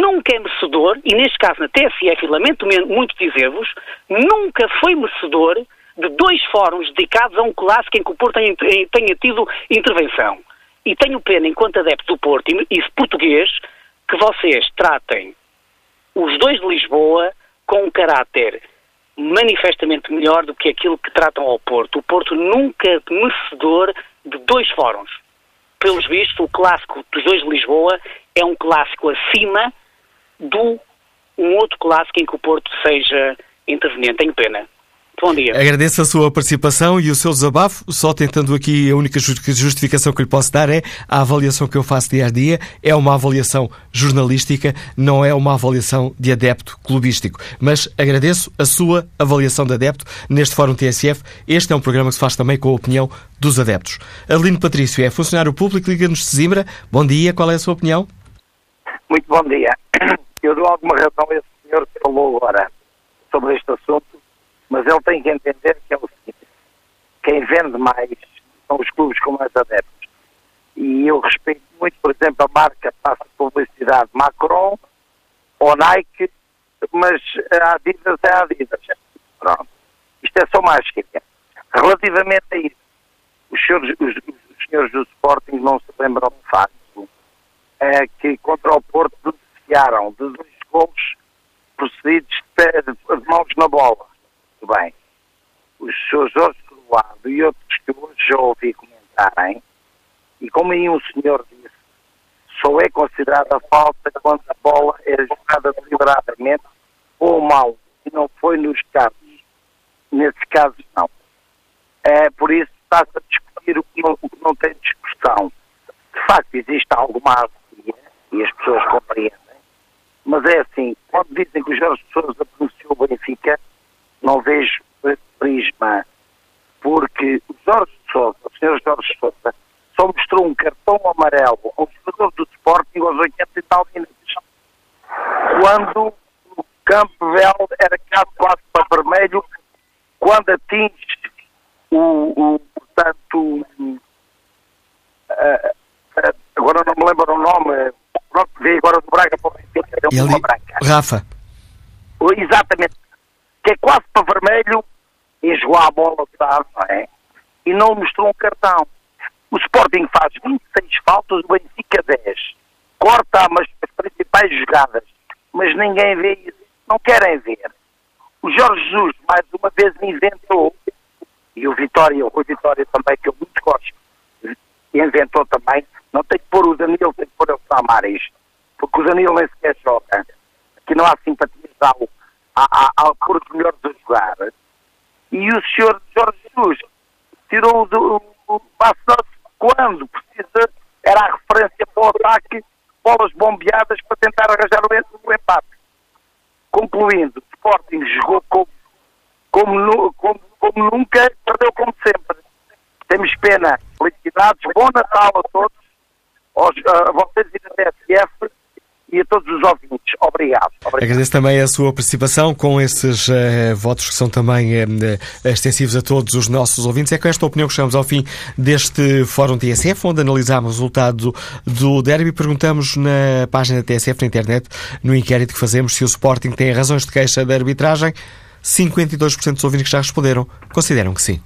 nunca é merecedor, e neste caso na TSF, e lamento men- muito dizer-vos, nunca foi merecedor de dois fóruns dedicados a um clássico em que o Porto tenha, tenha tido intervenção. E tenho pena, enquanto adepto do Porto e português, que vocês tratem os dois de Lisboa com um caráter manifestamente melhor do que aquilo que tratam ao Porto. O Porto nunca é merecedor de dois fóruns. Pelos vistos, o clássico dos dois de Lisboa é um clássico acima do um outro clássico em que o Porto seja interveniente. Tenho pena. Bom dia. Agradeço a sua participação e o seu desabafo, só tentando aqui a única ju- justificação que lhe posso dar é a avaliação que eu faço dia a dia é uma avaliação jornalística, não é uma avaliação de adepto clubístico. Mas agradeço a sua avaliação de adepto neste Fórum TSF. Este é um programa que se faz também com a opinião dos adeptos. Adelino Patrício é funcionário público, liga-nos de Zimbra. Bom dia, qual é a sua opinião? Muito bom dia. Eu dou alguma razão a esse senhor que falou agora sobre este assunto, mas ele tem que entender que é o seguinte: quem vende mais são os clubes com mais adeptos. E eu respeito muito, por exemplo, a marca passa publicidade Macron ou Nike, mas a Adidas é a Adidas. Pronto. Isto é só que Relativamente a isso, os senhores, os, os senhores do Sporting não se lembram do facto é que contra o Porto beneficiaram de dois gols procedidos de, mãos na bola. Muito bem. Os senhores Jorge Coroado e outros que hoje já ouvi comentarem, e como aí um senhor disse, só é considerada falta quando a bola é jogada deliberadamente ou mal, e não foi nos casos. Nesses casos, não. É, por isso, está-se a discutir o que não, não tem discussão. De facto, existe alguma agonia, e as pessoas compreendem, mas é assim, quando dizem que o Jorge Sousa beneficiou o Benfica, não vejo prisma, porque o Jorge Sousa, o senhor Jorge Sousa, só mostrou um cartão amarelo ao jogador do Sporting aos 80 e tal minutos, quando o Campo Velho era quase quase para vermelho, quando atinge o, o portanto, ah, ah, agora não me lembro o nome, pronto, veio agora do Braga para o Benfica, deu E uma branca. Rafa, Exatamente. Que é quase para vermelho, enjoou a bola, sabe, não é? E não mostrou um cartão. O Sporting faz 26 faltas, o Benfica 10. Corta as, as principais jogadas, mas ninguém vê isso. Não querem ver. O Jorge Jesus, mais uma vez, inventou, e o Vitória, o Vitória também, que eu muito gosto, inventou também, não tem que pôr o Danilo, tem que pôr o Samaris, porque o Danilo nem sequer joga. Aqui não há simpatias ao, ao pôr os jogar. E o senhor Jorge Jesus tirou do, o Bastos quando precisa, era a referência para o ataque, bolas bombeadas para tentar arranjar o, empate. Concluindo, o Sporting jogou como, como, como nunca, perdeu como sempre. Temos pena. Felicidades, bom Natal a todos, aos, a vocês e da TSF e a todos os ouvintes. Obrigado. Obrigado. Agradeço também a sua participação com esses uh, votos que são também uh, extensivos a todos os nossos ouvintes. É com esta opinião que chegamos ao fim deste Fórum TSF, onde analisámos o resultado do derby e perguntamos na página da TSF na internet, no inquérito que fazemos, se o Sporting tem razões de queixa da arbitragem. 52% dos ouvintes que já responderam consideram que sim.